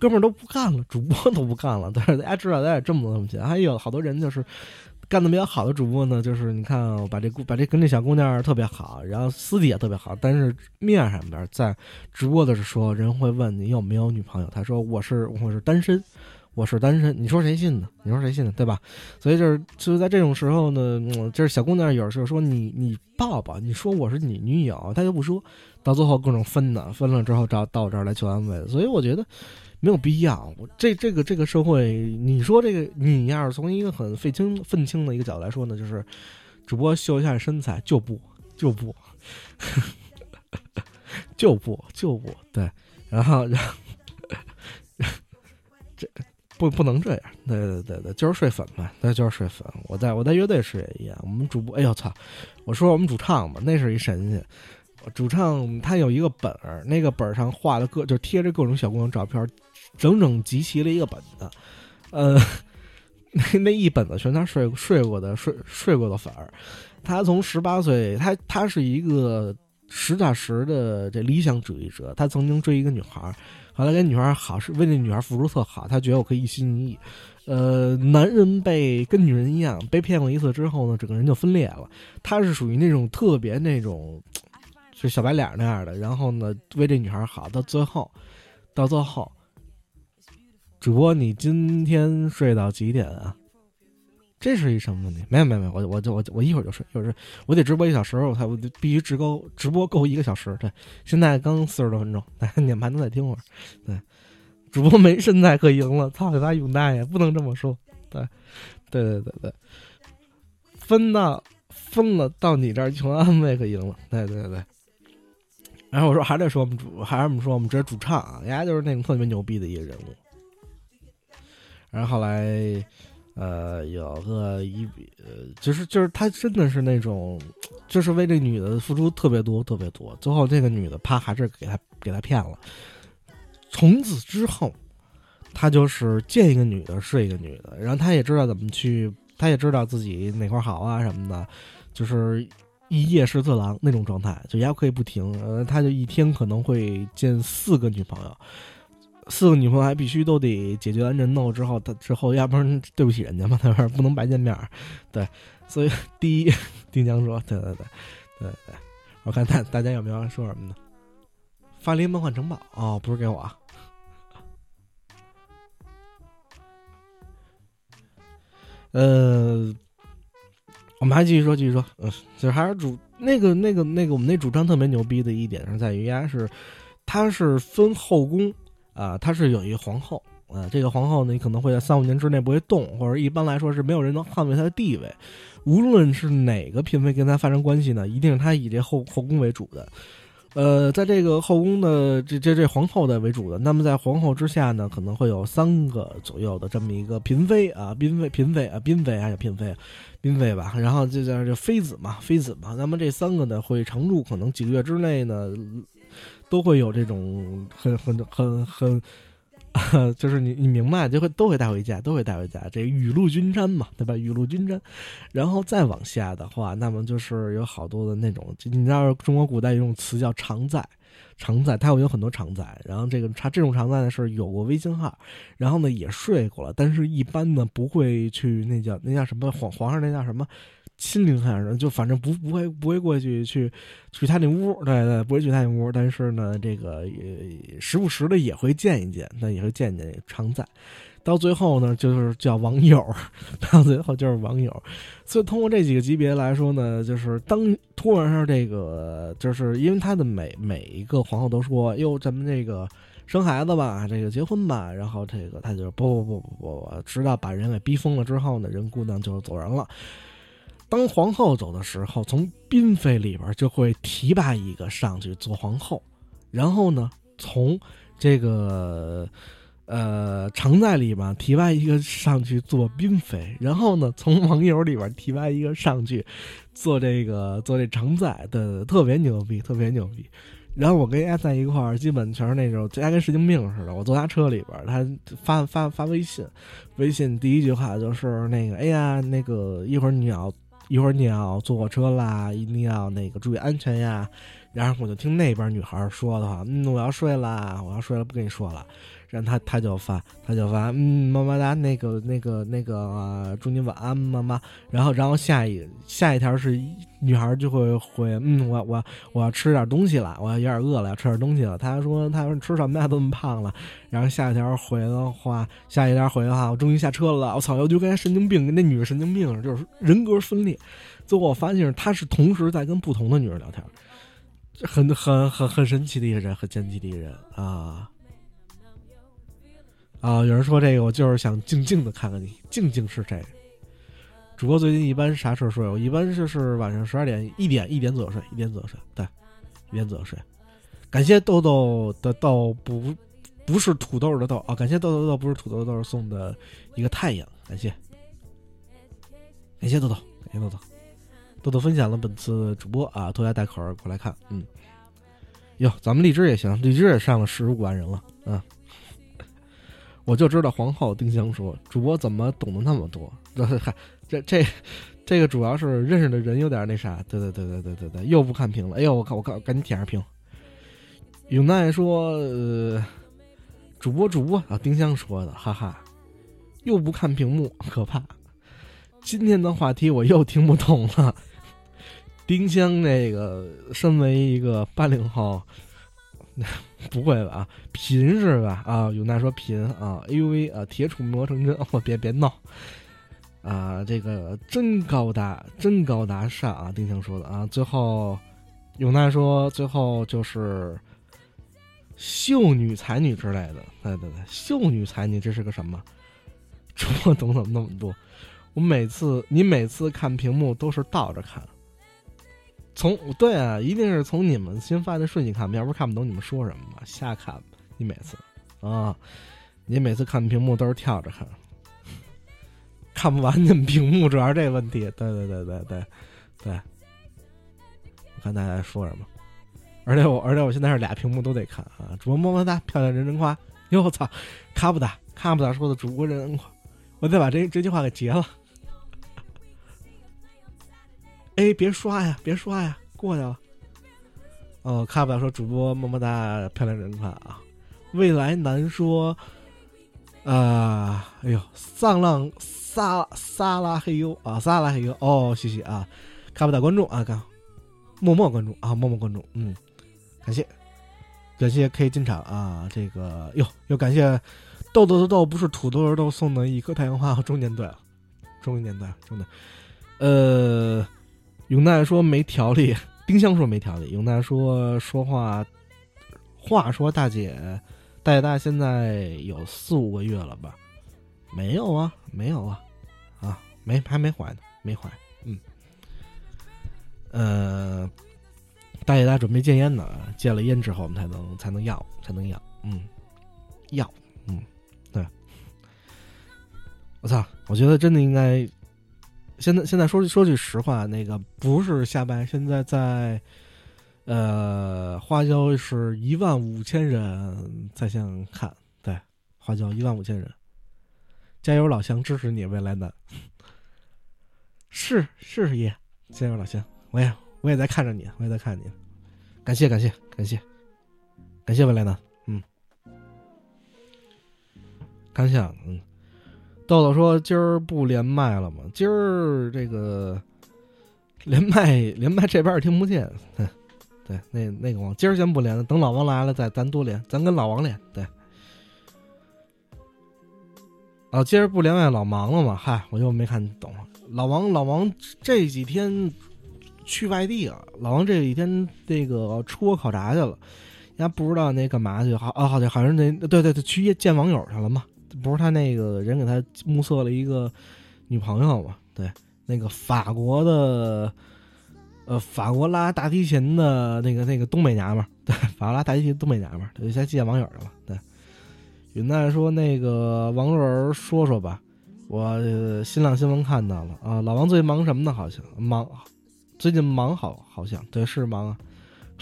哥们儿都不干了，主播都不干了。但是大家知道，咱也挣不多钱。还有好多人就是干的比较好的主播呢，就是你看把这姑把这跟这小姑娘特别好，然后私底下特别好，但是面上边在直播的时候，人会问你有没有女朋友，他说我是我是单身。我是单身，你说谁信呢？你说谁信呢？对吧？所以就是就是在这种时候呢，就是小姑娘有时候说你你抱抱，你说我是你女友，她就不说，到最后各种分呢，分了之后找到我这儿来求安慰，所以我觉得没有必要。我这这个这个社会，你说这个你要是从一个很愤青愤青的一个角度来说呢，就是主播秀一下身材就不就不 [LAUGHS] 就不就不对，然后然后 [LAUGHS] 这。不不能这样，对对对对，就是睡粉嘛，对，就是睡粉。我在我在乐队时也一样，我们主播，哎呦操！我说我们主唱吧，那是一神仙。主唱他有一个本儿，那个本儿上画了各，就贴着各种小姑娘照片，整整集齐了一个本子。呃，那那一本子全他睡睡过的睡睡过的粉儿。他从十八岁，他他是一个实打实的这理想主义者。他曾经追一个女孩。后来跟女孩好，是为那女孩付出特好，他觉得我可以一心一意。呃，男人被跟女人一样被骗过一次之后呢，整个人就分裂了。他是属于那种特别那种，就小白脸那样的。然后呢，为这女孩好，到最后，到最后，主播你今天睡到几点啊？这是一什么问题？没有没有没有，我我就我我一会儿就睡，就是我得直播一小时，我才我必须直播直播够一个小时。对，现在刚四十多分钟，你们还能再听会儿。对，主播没身材可赢了，操你妈永大爷，不能这么说。对，对对对对，分到分了到你这儿求安慰可赢了。对对对。然后我说还得说我们主，还是我们说我们这主唱啊，人家就是那种特别牛逼的一个人物。然后后来。呃，有个一，呃，就是就是他真的是那种，就是为这女的付出特别多特别多，最后这个女的啪还是给他给他骗了。从此之后，他就是见一个女的是一个女的，然后他也知道怎么去，他也知道自己哪块好啊什么的，就是一夜十次郎那种状态，就也可以不停，呃，他就一天可能会见四个女朋友。四个女朋友还必须都得解决完这闹之后，他之后要不然对不起人家嘛，他说不能白见面，对，所以第一，丁江说，对对对，对对，我看大大家有没有说什么呢？发林梦幻城堡哦，不是给我，呃，我们还继续说，继续说，嗯，就是还是主那个那个那个我们那主张特别牛逼的一点是在于，呀是它是分后宫啊，他是有一个皇后啊，这个皇后呢，你可能会在三五年之内不会动，或者一般来说是没有人能捍卫她的地位。无论是哪个嫔妃跟她发生关系呢，一定是她以这后后宫为主的。呃，在这个后宫的这这这皇后的为主的，那么在皇后之下呢，可能会有三个左右的这么一个嫔妃啊，嫔妃嫔妃啊，嫔妃还是嫔妃，嫔妃吧，然后就叫这妃子嘛，妃子嘛。那么这三个呢，会常驻，可能几个月之内呢，都会有这种很很很很。[LAUGHS] 就是你，你明白，就会都会带回家，都会带回家。这雨露均沾嘛，对吧？雨露均沾，然后再往下的话，那么就是有好多的那种，你知道中国古代有一种词叫常在，常在，它会有很多常在。然后这个它这种常在呢是有过微信号，然后呢也睡过了，但是一般呢不会去那叫那叫什么皇皇上那叫什么。亲临还是就反正不不会不会过去去去他那屋，对对，不会去他那屋。但是呢，这个也时不时的也会见一见，那也会见见常在。到最后呢，就是叫网友，到最后就是网友。所以通过这几个级别来说呢，就是当突然上这个，就是因为他的每每一个皇后都说，哟，咱们这个生孩子吧，这个结婚吧，然后这个他就不不不不不，直到把人给逼疯了之后呢，人姑娘就走人了。当皇后走的时候，从嫔妃里边就会提拔一个上去做皇后，然后呢，从这个呃常在里边提拔一个上去做嫔妃，然后呢，从网友里边提拔一个上去做这个做这常在的，特别牛逼，特别牛逼。然后我跟丫在一块儿，基本全是那种，丫跟神经病似的。我坐他车里边，他发发发微信，微信第一句话就是那个，哎呀，那个一会儿你要。一会儿你要坐火车啦，一定要那个注意安全呀。然后我就听那边女孩说的话，嗯，我要睡啦，我要睡了，不跟你说了。然后她她就发，她就发，嗯，么么哒，那个那个那个、祝你晚安，妈妈。然后然后下一下一条是女孩就会回，嗯，我我我要吃点东西了，我要有点饿了，要吃点东西了。他说他说你吃什么呀，都那么胖了。然后下一条回的话，下一条回的话，我终于下车了，我操，我就跟神经病，跟那女的神经病似的，就是人格分裂。最后我发现他是同时在跟不同的女人聊天，很很很很神奇的一个人，很神奇的一个人啊。啊，有人说这个，我就是想静静的看看你，静静是谁？主播最近一般啥时候睡？我一般就是晚上十二点、一点、一点左右睡，一点左右睡，对，一点左右睡。感谢豆豆的豆不不是土豆的豆啊，感谢豆豆豆不是土豆豆送的一个太阳，感谢，感谢豆豆，感谢豆豆，豆豆分享了本次主播啊，拖家带口过来看，嗯，哟，咱们荔枝也行，荔枝也上了十五万人了，嗯。我就知道皇后丁香说：“主播怎么懂得那么多？”嗨，[LAUGHS] 这这这个主要是认识的人有点那啥。对对对对对对对，又不看屏了。哎呦，我靠我靠，赶紧舔下屏。永奈说：“呃，主播主播啊，丁香说的，哈哈，又不看屏幕，可怕。今天的话题我又听不懂了。丁香那个身为一个八零后。[LAUGHS] ”不会吧？贫是吧？啊，永奈说贫啊，A U V 啊，铁杵磨成针。我别别闹啊！这个真高大，真高大上啊！丁香说的啊。最后，永奈说最后就是秀女才女之类的。对对对，秀女才女这是个什么？主播懂怎么那么多？我每次你每次看屏幕都是倒着看。从对啊，一定是从你们新发的顺序看，要不看不懂你们说什么嘛，瞎看。你每次啊，你每次看屏幕都是跳着看，看不完你们屏幕，主要是这个问题。对对对对对对，我看大家说什么，而且我而且我现在是俩屏幕都得看啊。主播么么哒，漂亮人人夸。哟我操，卡不达卡不达说的主播人人夸，我再把这这句话给截了。哎，别刷呀，别刷呀，过去了。哦，卡不了说主播么么哒，漂亮人款啊。未来难说，啊，哎呦，丧浪撒撒拉嘿呦啊，撒拉嘿呦哦，谢谢啊，卡不打关注啊，看，默默关注啊，默默关注，嗯，感谢，感谢 K 进场啊，这个哟，又感谢豆豆的豆不是土豆豆送的一颗太阳花和中年队，中年队，中年。呃，永代说没条理，丁香说没条理，永代说说话，话说大姐，大姐大现在有四五个月了吧？没有啊，没有啊，啊，没还没怀呢，没怀，嗯，呃，大爷大准备戒烟呢，戒了烟之后我们才能才能要才能要，嗯，要，嗯，对，我操，我觉得真的应该。现在现在说说句实话，那个不是瞎掰。现在在，呃，花椒是一万五千人在线看，对，花椒一万五千人，加油老乡，支持你未来男。[LAUGHS] 是是爷，加油老乡，我也我也在看着你，我也在看着你，感谢感谢感谢感谢未来男，嗯，感谢，嗯。豆豆说：“今儿不连麦了吗？今儿这个连麦连麦这边儿听不见。对，对，那那个王今儿先不连了，等老王来了再咱多连，咱跟老王连。对，啊，今儿不连麦老忙了嘛？嗨，我又没看懂。老王老王这几天去外地了，老王这几天那个出国考察去了，人家不知道那干嘛去，好啊，好像好像那对对对，去见网友去了嘛。”不是他那个人给他目测了一个女朋友嘛？对，那个法国的，呃，法国拉大提琴的那个那个东北娘们儿，对，法国拉大提琴东北娘们儿，对，先见网友去了。对，云奈说那个王若儿说说吧，我、新浪新闻看到了啊，老王最近忙什么呢？好像忙，最近忙好好像对是忙啊，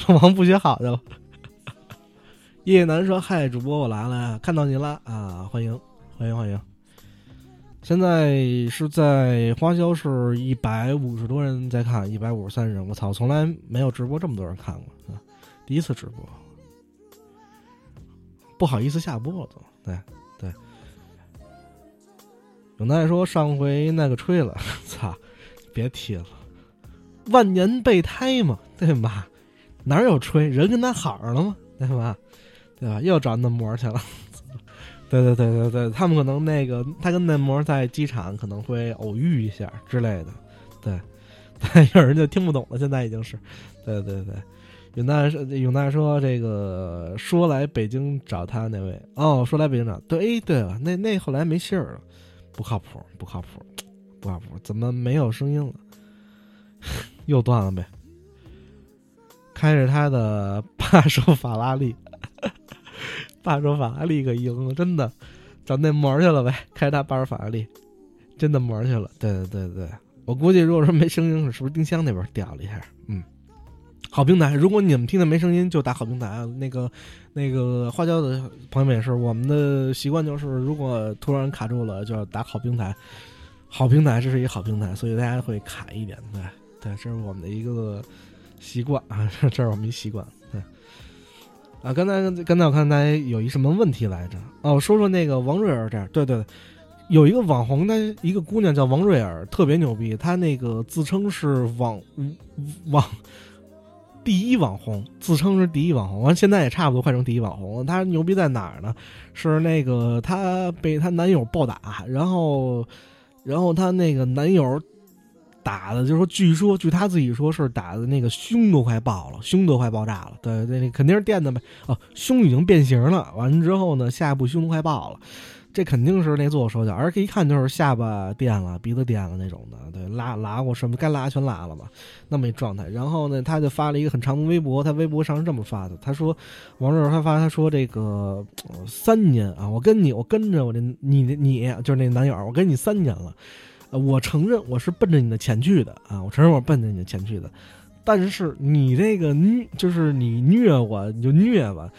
老王不学好的了。叶 [LAUGHS] 叶楠说：“嗨，主播我来了，看到您了啊，欢迎欢迎欢迎！现在是在花椒市一百五十多人在看，一百五十三人，我操，从来没有直播这么多人看过，啊、第一次直播，不好意思下播都，对对。永奈说上回那个吹了，[LAUGHS] 操，别提了，万年备胎嘛，对吧？哪有吹，人跟他好上了吗？对吧？”对吧？又找嫩模去了。[LAUGHS] 对对对对对，他们可能那个他跟嫩模在机场可能会偶遇一下之类的。对，对，[LAUGHS] 有人就听不懂了，现在已经是。对对对，永大说永大说这个说来北京找他那位哦，说来北京找对，对了，那那后来没信儿了，不靠谱，不靠谱，不靠谱，怎么没有声音了？[LAUGHS] 又断了呗。开着他的帕手法拉利。[LAUGHS] 霸手法拉利可赢了，真的，找那模去了呗，开他霸手法拉利，真的模去了。对对对对，我估计如果说没声音，是不是丁香那边掉了一下？嗯，好平台，如果你们听的没声音，就打好平台啊。那个那个花椒的朋友们也是，我们的习惯就是，如果突然卡住了，就要打好平台。好平台，这是一个好平台，所以大家会卡一点。对对，这是我们的一个习惯啊，这是我们一习惯。对。啊，刚才刚才我看大家有一什么问题来着？哦，说说那个王瑞尔这儿，对对，有一个网红的一个姑娘叫王瑞尔，特别牛逼，她那个自称是网网第一网红，自称是第一网红，完现在也差不多快成第一网红了。她牛逼在哪儿呢？是那个她被她男友暴打，然后然后她那个男友。打的，就是说，据说，据他自己说，是打的那个胸都快爆了，胸都快爆炸了。对对，那肯定是电的呗。哦，胸已经变形了。完了之后呢，下一步胸都快爆了，这肯定是那做手脚，而且一看就是下巴垫了，鼻子垫了那种的。对，拉拉过什么该拉全拉了嘛，那么一状态。然后呢，他就发了一个很长的微博，他微博上是这么发的：他说，王志他发他说这个三年啊，我跟你，我跟着我这你你就是那男友，我跟你三年了。我承认我是奔着你的钱去的啊！我承认我奔着你的钱去的，但是你这个，就是你虐我，你就虐吧，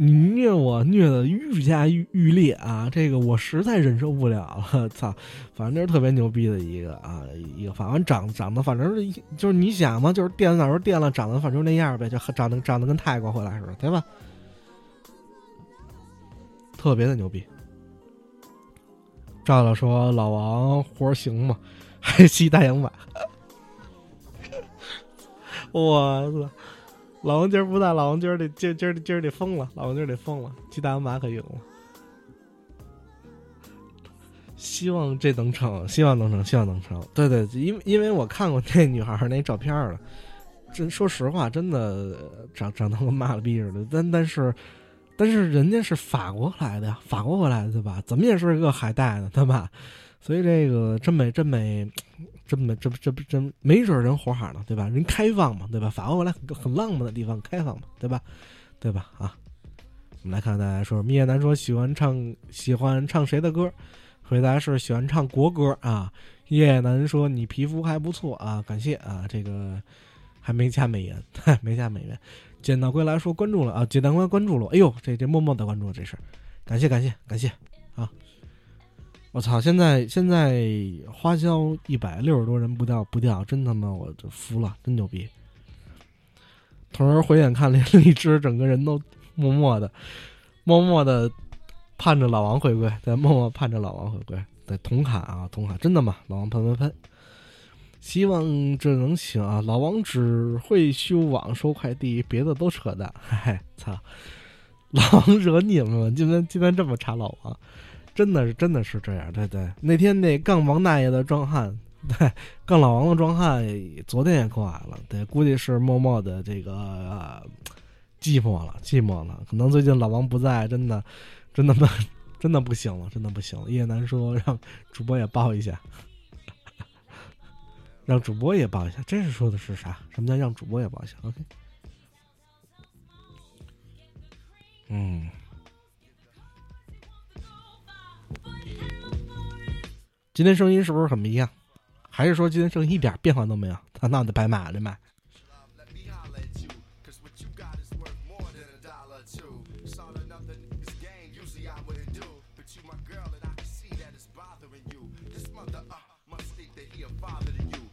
你虐我虐的愈加愈愈烈啊！这个我实在忍受不了了，操！反正这是特别牛逼的一个啊，一个反正长长得反正是就是你想嘛，就是电哪时候电了，长得反正那样呗，就长得长得跟泰国回来似的，对吧？特别的牛逼。赵了说：“老王活行吗？还吸大洋马？[LAUGHS] 我操！老王今儿不在，老王今儿得今今儿今儿得疯了，老王今儿得疯了，骑大洋马可赢了。希望这能成，希望能成，希望能成。对对，因为因为我看过那女孩那照片了，真说实话，真的长长得跟妈了逼似的。但但是但是人家是法国来的呀，法国回来的对吧？怎么也是一个海带呢，对吧？所以这个真美真美真没这不这不真没准人活好呢，对吧？人开放嘛，对吧？法国回来很很浪漫的地方，开放嘛，对吧？对吧？啊，我们来看看大家说，蜜月男说喜欢唱喜欢唱谁的歌？回答是喜欢唱国歌啊。叶楠说你皮肤还不错啊，感谢啊，这个还没加美颜，[LAUGHS] 没加美颜。捡到归来说关注了啊，捡到归关注了，哎呦，这这默默的关注这是，感谢感谢感谢！我操，现在现在花销一百六十多人不掉不掉，真他妈我就服了，真牛逼！同时回眼看连荔枝整个人都默默的默默的盼着老王回归，在默默盼着老王回归。对，同卡啊，同卡，真的吗？老王喷喷喷，希望这能行啊！老王只会修网收快递，别的都扯淡。嗨，操！老王惹你们了，今天今天这么查老王，真的是真的是这样。对对，那天那杠王大爷的壮汉，[LAUGHS] 对杠老王的壮汉，昨天也过来了。对，估计是默默的这个、寂寞了，寂寞了。可能最近老王不在，真的真的不 [LAUGHS] 真的不行了，真的不行了。叶楠说让主播也抱一下。[LAUGHS] 让主播也抱一下，这是说的是啥？什么叫让主播也抱一下？OK，嗯，今天声音是不是很不一样？还是说今天声音一点变化都没有？那那得白买了买。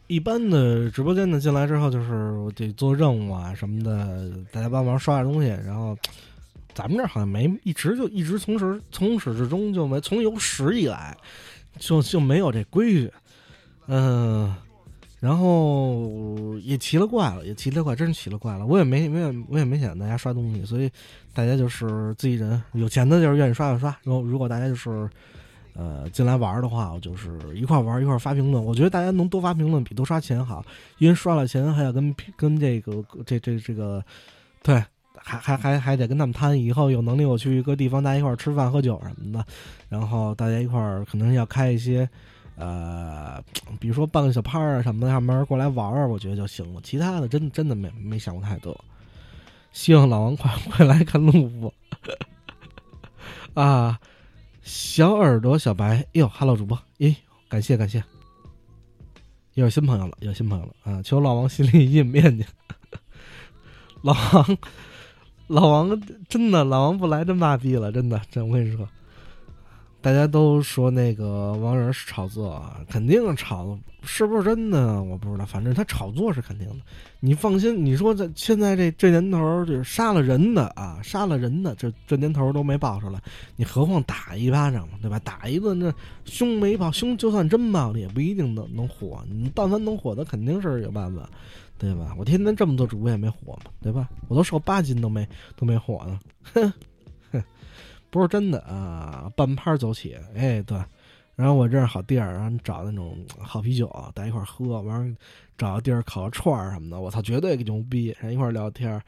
一般的直播间呢，进来之后就是我得做任务啊什么的，大家帮忙刷下东西。然后，咱们这好像没一直就一直从始从始至终就没从有史以来，就就没有这规矩，嗯、然后也奇了怪了，也奇了怪，真是奇了怪了。我也没没有我也没想大家刷东西，所以大家就是自己人，有钱的就是愿意刷就刷。然后如果大家就是。呃，进来玩的话，我就是一块玩一块发评论。我觉得大家能多发评论比多刷钱好，因为刷了钱还要跟跟这个这这这个，对，还还还还得跟他们谈，以后有能力我去一个地方，大家一块儿吃饭喝酒什么的，然后大家一块儿可能要开一些，呃，比如说办个小趴儿啊什么的，让门过来玩玩，我觉得就行了。其他的真真的没没想过太多。希望老王快 [LAUGHS] 快来看录播啊！小耳朵小白，哟哈喽主播，咦，感谢感谢，又有新朋友了，有新朋友了啊！求老王心里印面去。[LAUGHS] 老王，老王真的，老王不来真妈逼了，真的，真我跟你说，大家都说那个王仁是炒作，啊，肯定炒，是不是真的我不知道，反正他炒作是肯定的。你放心，你说这现在这这年头就是杀了人的啊，杀了人的，这这年头都没爆出来，你何况打一巴掌嘛，对吧？打一顿这胸没爆，胸就算真爆了，也不一定能能火。你但凡能火的，肯定是有办法，对吧？我天天这么多主播也没火嘛，对吧？我都瘦八斤都没都没火呢，哼哼，不是真的啊，半拍儿走起，哎，对。然后我这儿好地儿，然后找那种好啤酒，大家一块儿喝，完了找个地儿烤个串儿什么的，我操，绝对牛逼！然后一块儿聊天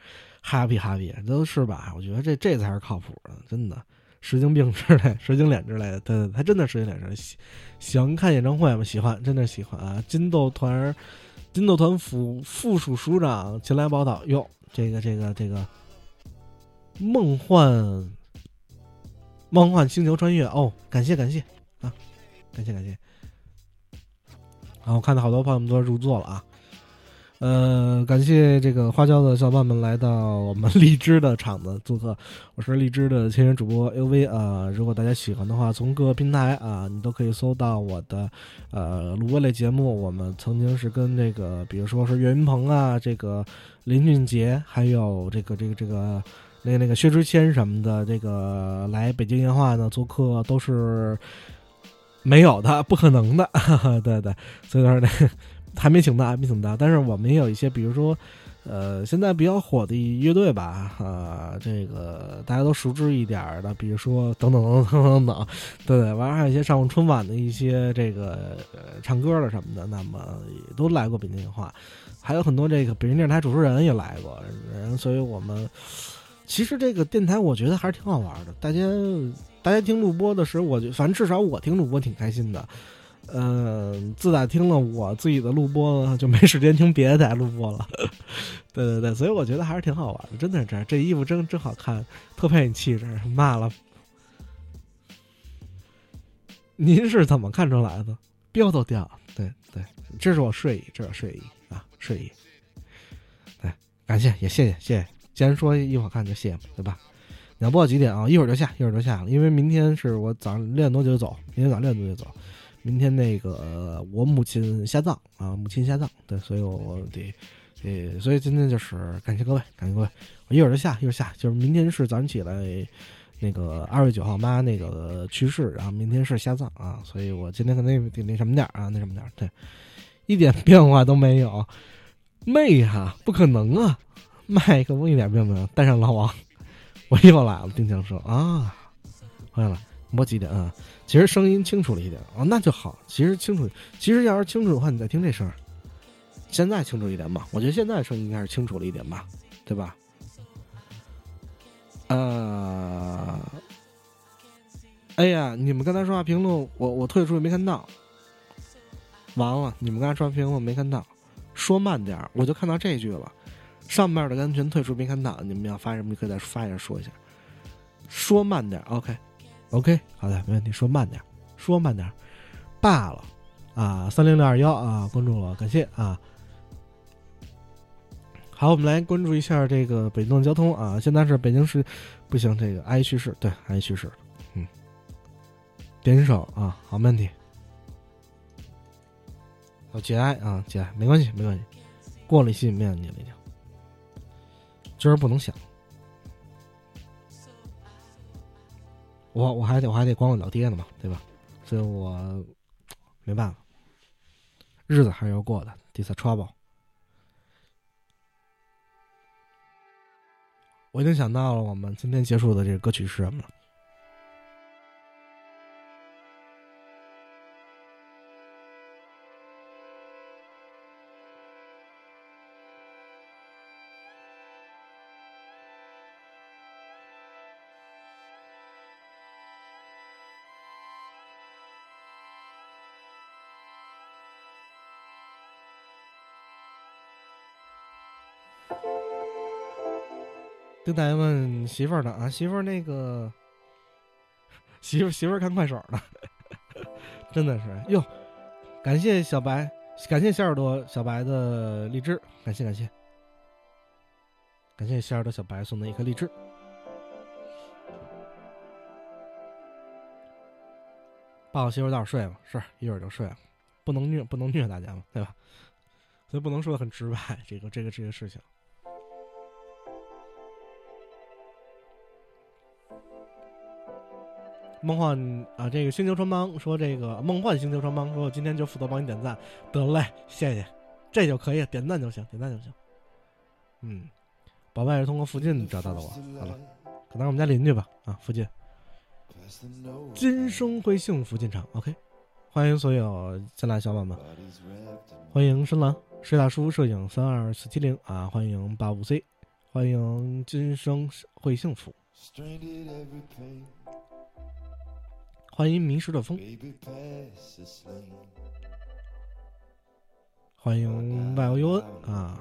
，happy happy，这都是吧？我觉得这这才是靠谱的，真的。神经病之类，[LAUGHS] 神经脸之类的，对对对，还真的神经脸之类的。喜喜欢看演唱会吗？喜欢，真的喜欢啊！金豆团儿，金斗团副副署署长前来报道，哟，这个这个这个梦幻梦幻星球穿越哦，感谢感谢啊，感谢感谢。然后我看到好多朋友们都入座了啊，呃，感谢这个花椒的小伙伴们来到我们 [LAUGHS] 荔枝的场子做客，我是荔枝的签约主播 UV 啊、如果大家喜欢的话，从各个平台啊，你都可以搜到我的呃录播类节目。我们曾经是跟这个，比如说是岳云鹏啊，这个林俊杰，还有这个这个这个那个那个薛之谦什么的，这个来北京夜话呢做客都是没有的，[LAUGHS] 不可能的，[LAUGHS] 对对，所以说呢。还没请到，还没请到，但是我们也有一些，比如说，呃，现在比较火的乐队吧，啊、这个大家都熟知一点儿的，比如说等等等等等等，对对，完了还有一些上过春晚的一些这个呃唱歌的什么的，那么也都来过北京话，还有很多这个北京电视台主持人也来过，嗯，所以我们其实这个电台我觉得还是挺好玩的，大家大家听录播的时候，我就反正至少我听录播挺开心的。嗯，自打听了我自己的录播呢，就没时间听别的台录播了。[LAUGHS] 对对对，所以我觉得还是挺好玩的，真的是这样。这衣服真真好看，特配你气质。骂了，您是怎么看出来的？标都掉了，对对，这是我睡衣，这是睡衣啊，睡衣。对，感谢也谢谢谢谢。既然说衣服好看，就谢谢嘛，对吧？你要播到几点啊？一会儿就下，一会儿就下了，因为明天是我早上六点多就走，明天早上六点多就走。明天那个我母亲下葬啊，母亲下葬，对，所以我我得，呃，所以今天就是感谢各位，感谢各位，我一会儿就下，一会儿下，就是明天是早上起来，那个 [LAUGHS] 二月九号妈那个去世，然后明天是下葬。啊，所以我今天可能得那什么点儿啊，那什么点儿，对，一点变化都没有，妹哈，不可能啊，麦克风一点变化没有，带上老王，我又来了，丁强说。啊，回来了，播几点啊？其实声音清楚了一点哦，那就好。其实清楚，其实要是清楚的话，你再听这声儿，现在清楚一点吧。我觉得现在声音应该是清楚了一点吧，对吧？呃，哎呀，你们刚才说话评论，我我退出也没看到。完了，你们刚才说话评论没看到，说慢点，我就看到这句了。上面的跟全退出没看到，你们要发什么可以再发一下说一下。说慢点，OK。OK，好的，没问题。说慢点，说慢点，罢了啊！三零六二幺啊，关注了，感谢啊。好，我们来关注一下这个北京的交通啊。现在是北京市，不行，这个挨趋势，对，挨趋势，嗯，点手啊，好，没问题。哦，节哀啊，节哀，没关系，没关系，过了心里面你了已经。今儿不能想。我我还得我还得管我老爹呢嘛，对吧？所以我没办法，日子还是要过的。This trouble，我已经想到了我们今天结束的这个歌曲是什么了。丁大爷问媳妇儿呢啊，媳妇儿那个媳妇媳妇儿看快手呢，真的是哟，感谢小白，感谢小耳朵小白的荔枝，感谢感谢，感谢小耳朵小白送的一颗荔枝。抱我媳妇儿待会儿睡吧，是一会儿就睡了，不能虐不能虐大家嘛，对吧？[LAUGHS] 所以不能说的很直白，这个这个这个事情。梦幻啊，这个星球穿帮说这个梦幻星球穿帮说，我今天就负责帮你点赞，得嘞，谢谢，这就可以，点赞就行，点赞就行。嗯，宝贝是通过附近找到的我，好了，可能是我们家邻居吧，啊，附近。今生会幸福进场，OK，欢迎所有进来小伙伴们，欢迎深蓝水大叔摄影三二四七零啊，欢迎八五 C，欢迎今生会幸福，欢迎迷失的风，欢迎 Y O U N 啊，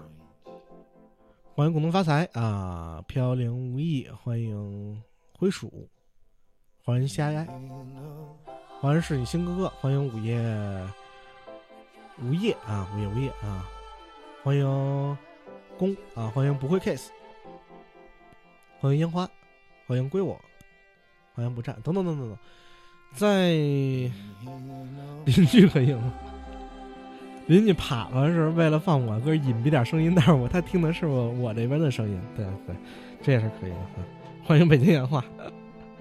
欢迎共同发财啊，飘零无意，欢迎灰鼠，欢迎夏爱，欢迎是你新哥哥，欢迎午夜午夜啊，午夜午夜啊，欢迎公啊，欢迎不会 kiss，欢迎烟花，欢迎归我，欢迎不战，等等等等等，在邻居可以吗？邻居爬着是为了放我歌隐蔽点声音，但是我他听的是我我这边的声音，对对，这也是可以的。欢迎北京演话，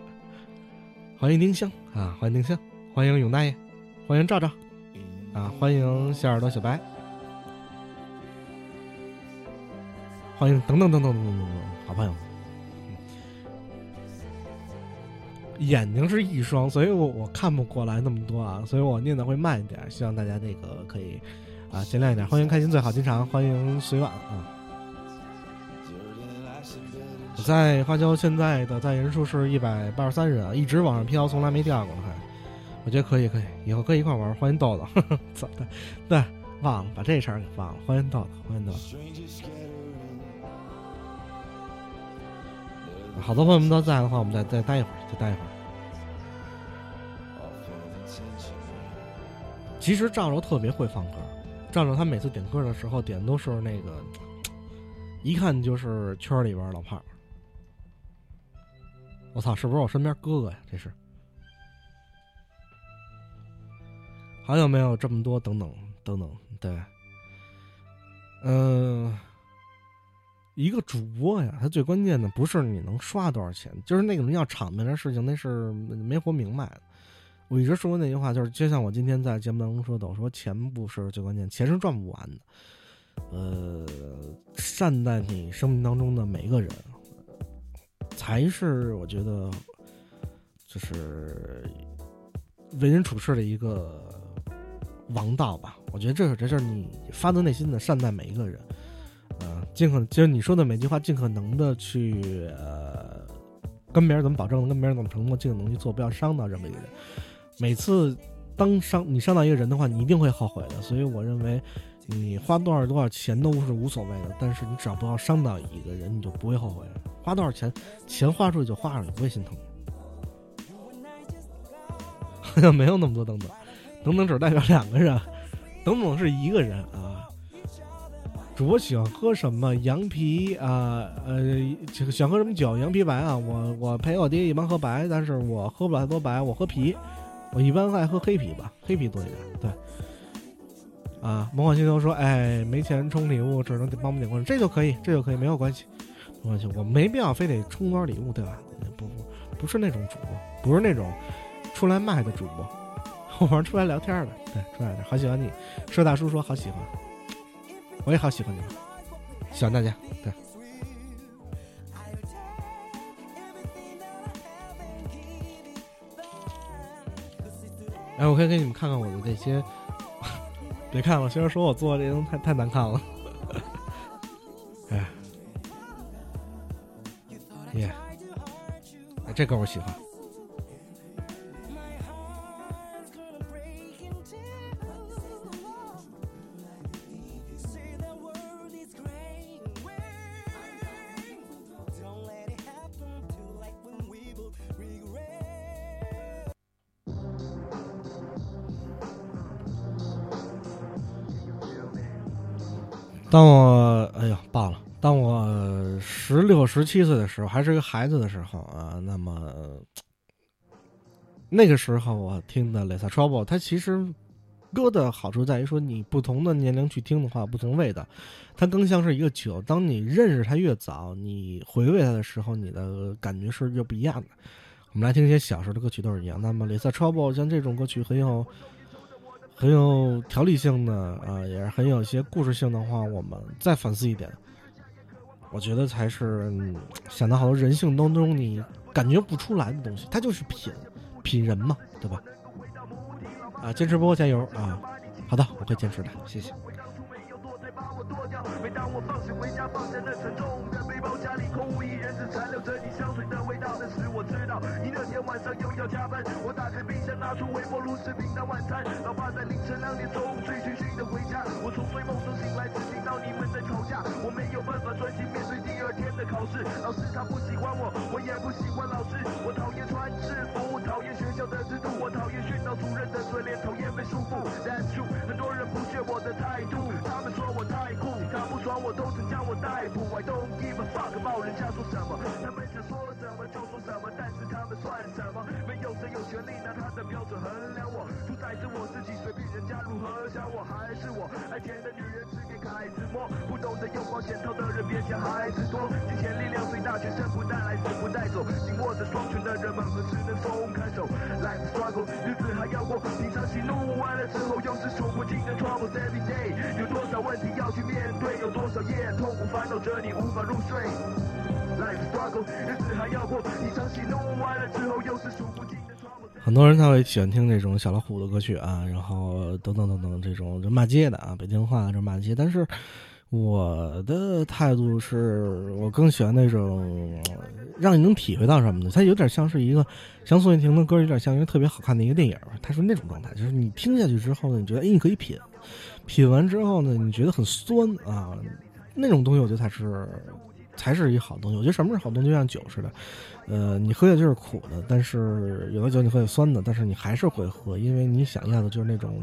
[LAUGHS] 欢迎丁香啊，欢迎丁香，欢迎永大爷，欢迎赵赵啊，欢迎小耳朵小白，欢迎等等等等等等，好朋友。眼睛是一双，所以我我看不过来那么多啊，所以我念的会慢一点，希望大家那个可以啊见谅一点。欢迎开心最好经常，欢迎随晚啊。我在花椒现在的在人数是一百八十三人啊，一直往上飘，从来没掉过还。我觉得可以可以，以后可以一块玩。欢迎豆豆，[LAUGHS] 操的，对，忘了把这茬儿给忘了。欢迎豆豆，欢迎豆豆。好多朋友们都在的话，我们再再待一会儿，再待一会儿。其实赵柔特别会放歌，赵柔他每次点歌的时候点都是那个，一看就是圈里边老炮儿。我操，是不是我身边哥哥呀？这是。还有没有这么多？等等等等，对，嗯、一个主播呀，他最关键的不是你能刷多少钱，就是那种要场面的事情，那是没活明白的。我一直说那句话，就是就像我今天在节目当中说的，我说钱不是最关键，钱是赚不完的。呃，善待你生命当中的每一个人，才是我觉得就是为人处事的一个王道吧。我觉得这是这是你发自内心的善待每一个人，呃，尽可就是你说的每句话，尽可能的去呃跟别人怎么保证，跟别人怎么承诺，尽可能去做，不要伤到任何一个人。每次当伤你伤到一个人的话，你一定会后悔的。所以我认为，你花多少多少钱都是无所谓的，但是你只要不要伤到一个人，你就不会后悔。花多少钱，钱花出去就花出去，不会心疼。好 [LAUGHS] 像没有那么多等等，等等只代表两个人，等等是一个人啊。主播喜欢喝什么？羊皮啊，呃，这个喜欢喝什么酒？羊皮白啊。我我陪我爹一般喝白，但是我喝不了太多白，我喝啤。我一般爱喝黑啤吧，黑啤多一点。对，啊，梦幻星球说，哎，没钱充礼物，只能帮我们点关注，这就可以，这就可以，没有关系，没关系，我没必要非得充多少礼物，对吧？不不，不是那种主播，不是那种出来卖的主播，[LAUGHS] 我玩出来聊天的，对，出来的，好喜欢你，社大叔说好喜欢，我也好喜欢你们，喜欢大家，对。哎，我可以给你们看看我的这些，[LAUGHS] 别看了，虽然说我做的这东西太太难看了。[LAUGHS] 哎，耶、哎这歌我喜欢。当我哎呀爆了！当我十六、十七岁的时候，还是个孩子的时候啊，那么那个时候我听的《Let's Trouble》，它其实歌的好处在于说，你不同的年龄去听的话，不同味道，它更像是一个酒。当你认识它越早，你回味它的时候，你的感觉是越不一样的。我们来听一些小时候的歌曲都是一样。那么《Let's Trouble》像这种歌曲很有。很有条理性的啊、也是很有一些故事性的话，我们再反思一点，我觉得才是、嗯想到好多人性当中你感觉不出来的东西，它就是品品人嘛，对吧？啊，坚持播加油啊！好的，我会坚持的，谢谢。剁掉每当我放学回家，放下那沉重的背包，家里空无一人，只残留着你香水的味道。那时我知道你那天晚上又要加班。我打开冰箱，拿出微波炉吃平淡晚餐。老爸在凌晨两点钟醉醺醺的回家，我从睡梦中醒来，只听到你们在吵架。我没有办法专心面对第二天的考试。老师他不喜欢我，我也不喜欢老师。我讨厌穿制服，讨厌学校的制度，我讨厌训导主任的嘴脸，讨厌被束缚。That's true，很多人不屑我的态度，他们说我太我都曾将我逮捕。I don't give a fuck about 人家说什么，他们想说什么就说什么，但是他们算什么？没有谁有权利拿他的标准衡量我，主宰着我自己，随便人家如何想我，还是我爱甜的女人只给孩子摸，不懂得用保险套的人别嫌孩子多，金钱力量最大，全身不带来，死不带走，紧握着双拳的人们何时能松开手？Life struggle，日子还要过，平常喜怒完了之后，又是数不尽的 troubles every day，问问题要去面对，有多少夜痛苦烦恼着你无法入睡。Life struggle，日子还要过，一场喜怒完了之后又是数不尽。很多人他会喜欢听这种小老虎的歌曲啊，然后等等等等这种就骂街的啊，北京话这骂街。但是我的态度是我更喜欢那种让你能体会到什么的，它有点像是一个像宋岳庭的歌，有点像一个特别好看的一个电影，它是那种状态，就是你听下去之后呢，你觉得哎你可以品，品完之后呢，你觉得很酸啊，那种东西我觉得才是才是一好东西。我觉得什么是好东西，就像酒似的，呃，你喝下去是苦的，但是有的酒你喝有酸的，但是你还是会喝，因为你想要的就是那种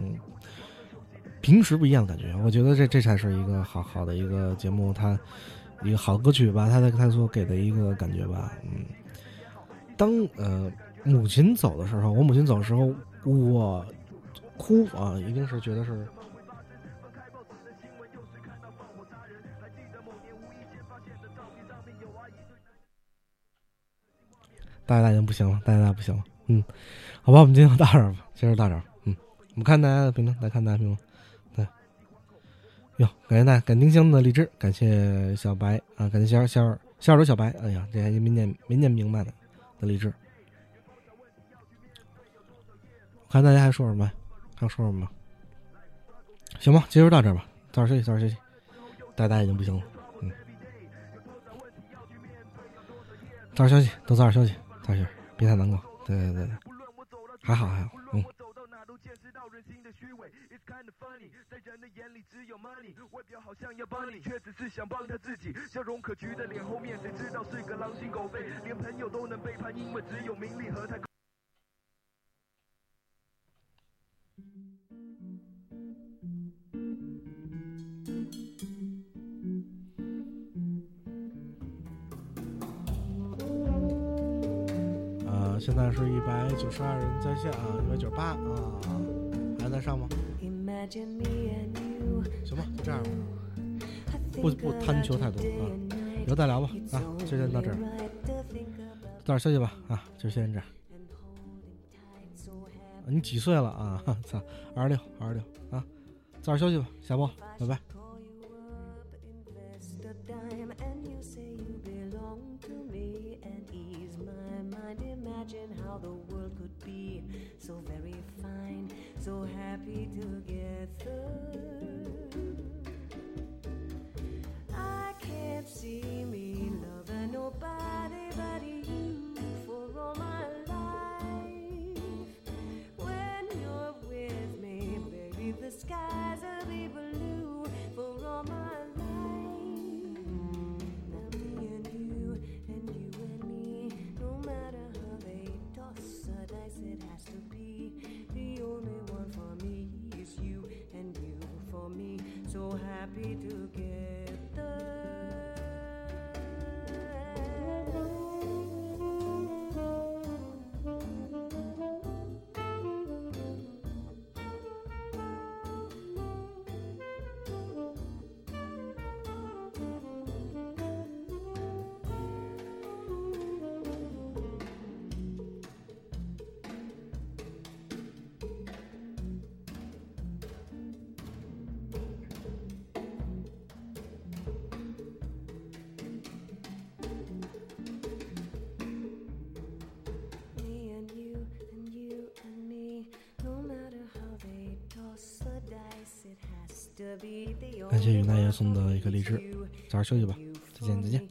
平时不一样的感觉。我觉得这这才是一个好好的一个节目，它一个好歌曲吧，它的它所给的一个感觉吧，嗯。当呃母亲走的时候，我母亲走的时候，我哭啊，一定是觉得是大家大家不行了，大家大家不行了，嗯，好吧，我们今天就到这吧，今儿到这，嗯，我们看大家的评论，来看大家评论，对，哟，感谢大家，感谢丁香的荔枝，感谢小白啊，感谢小小小耳朵小白，哎呀，这还没念没念明白呢的荔枝，我看大家还说什么，还有说什么？行吧，今儿就到这吧，早点休息，早点休息，大家已经不行了，嗯，早点休息，都早点休息，早点休息，别太难过，对对对对，还好还好，嗯。现在是一百九十二人在线啊，一百九十八啊，还在上吗.行吧，就这样吧，不不贪求太多啊，以后再聊吧啊，就先到这儿，早点休息吧啊，就先这样。啊你几岁了啊？[LAUGHS] 操，二十六，二十六啊，早点休息吧，下播，拜拜。送的一个荔枝。早点休息吧再见再见。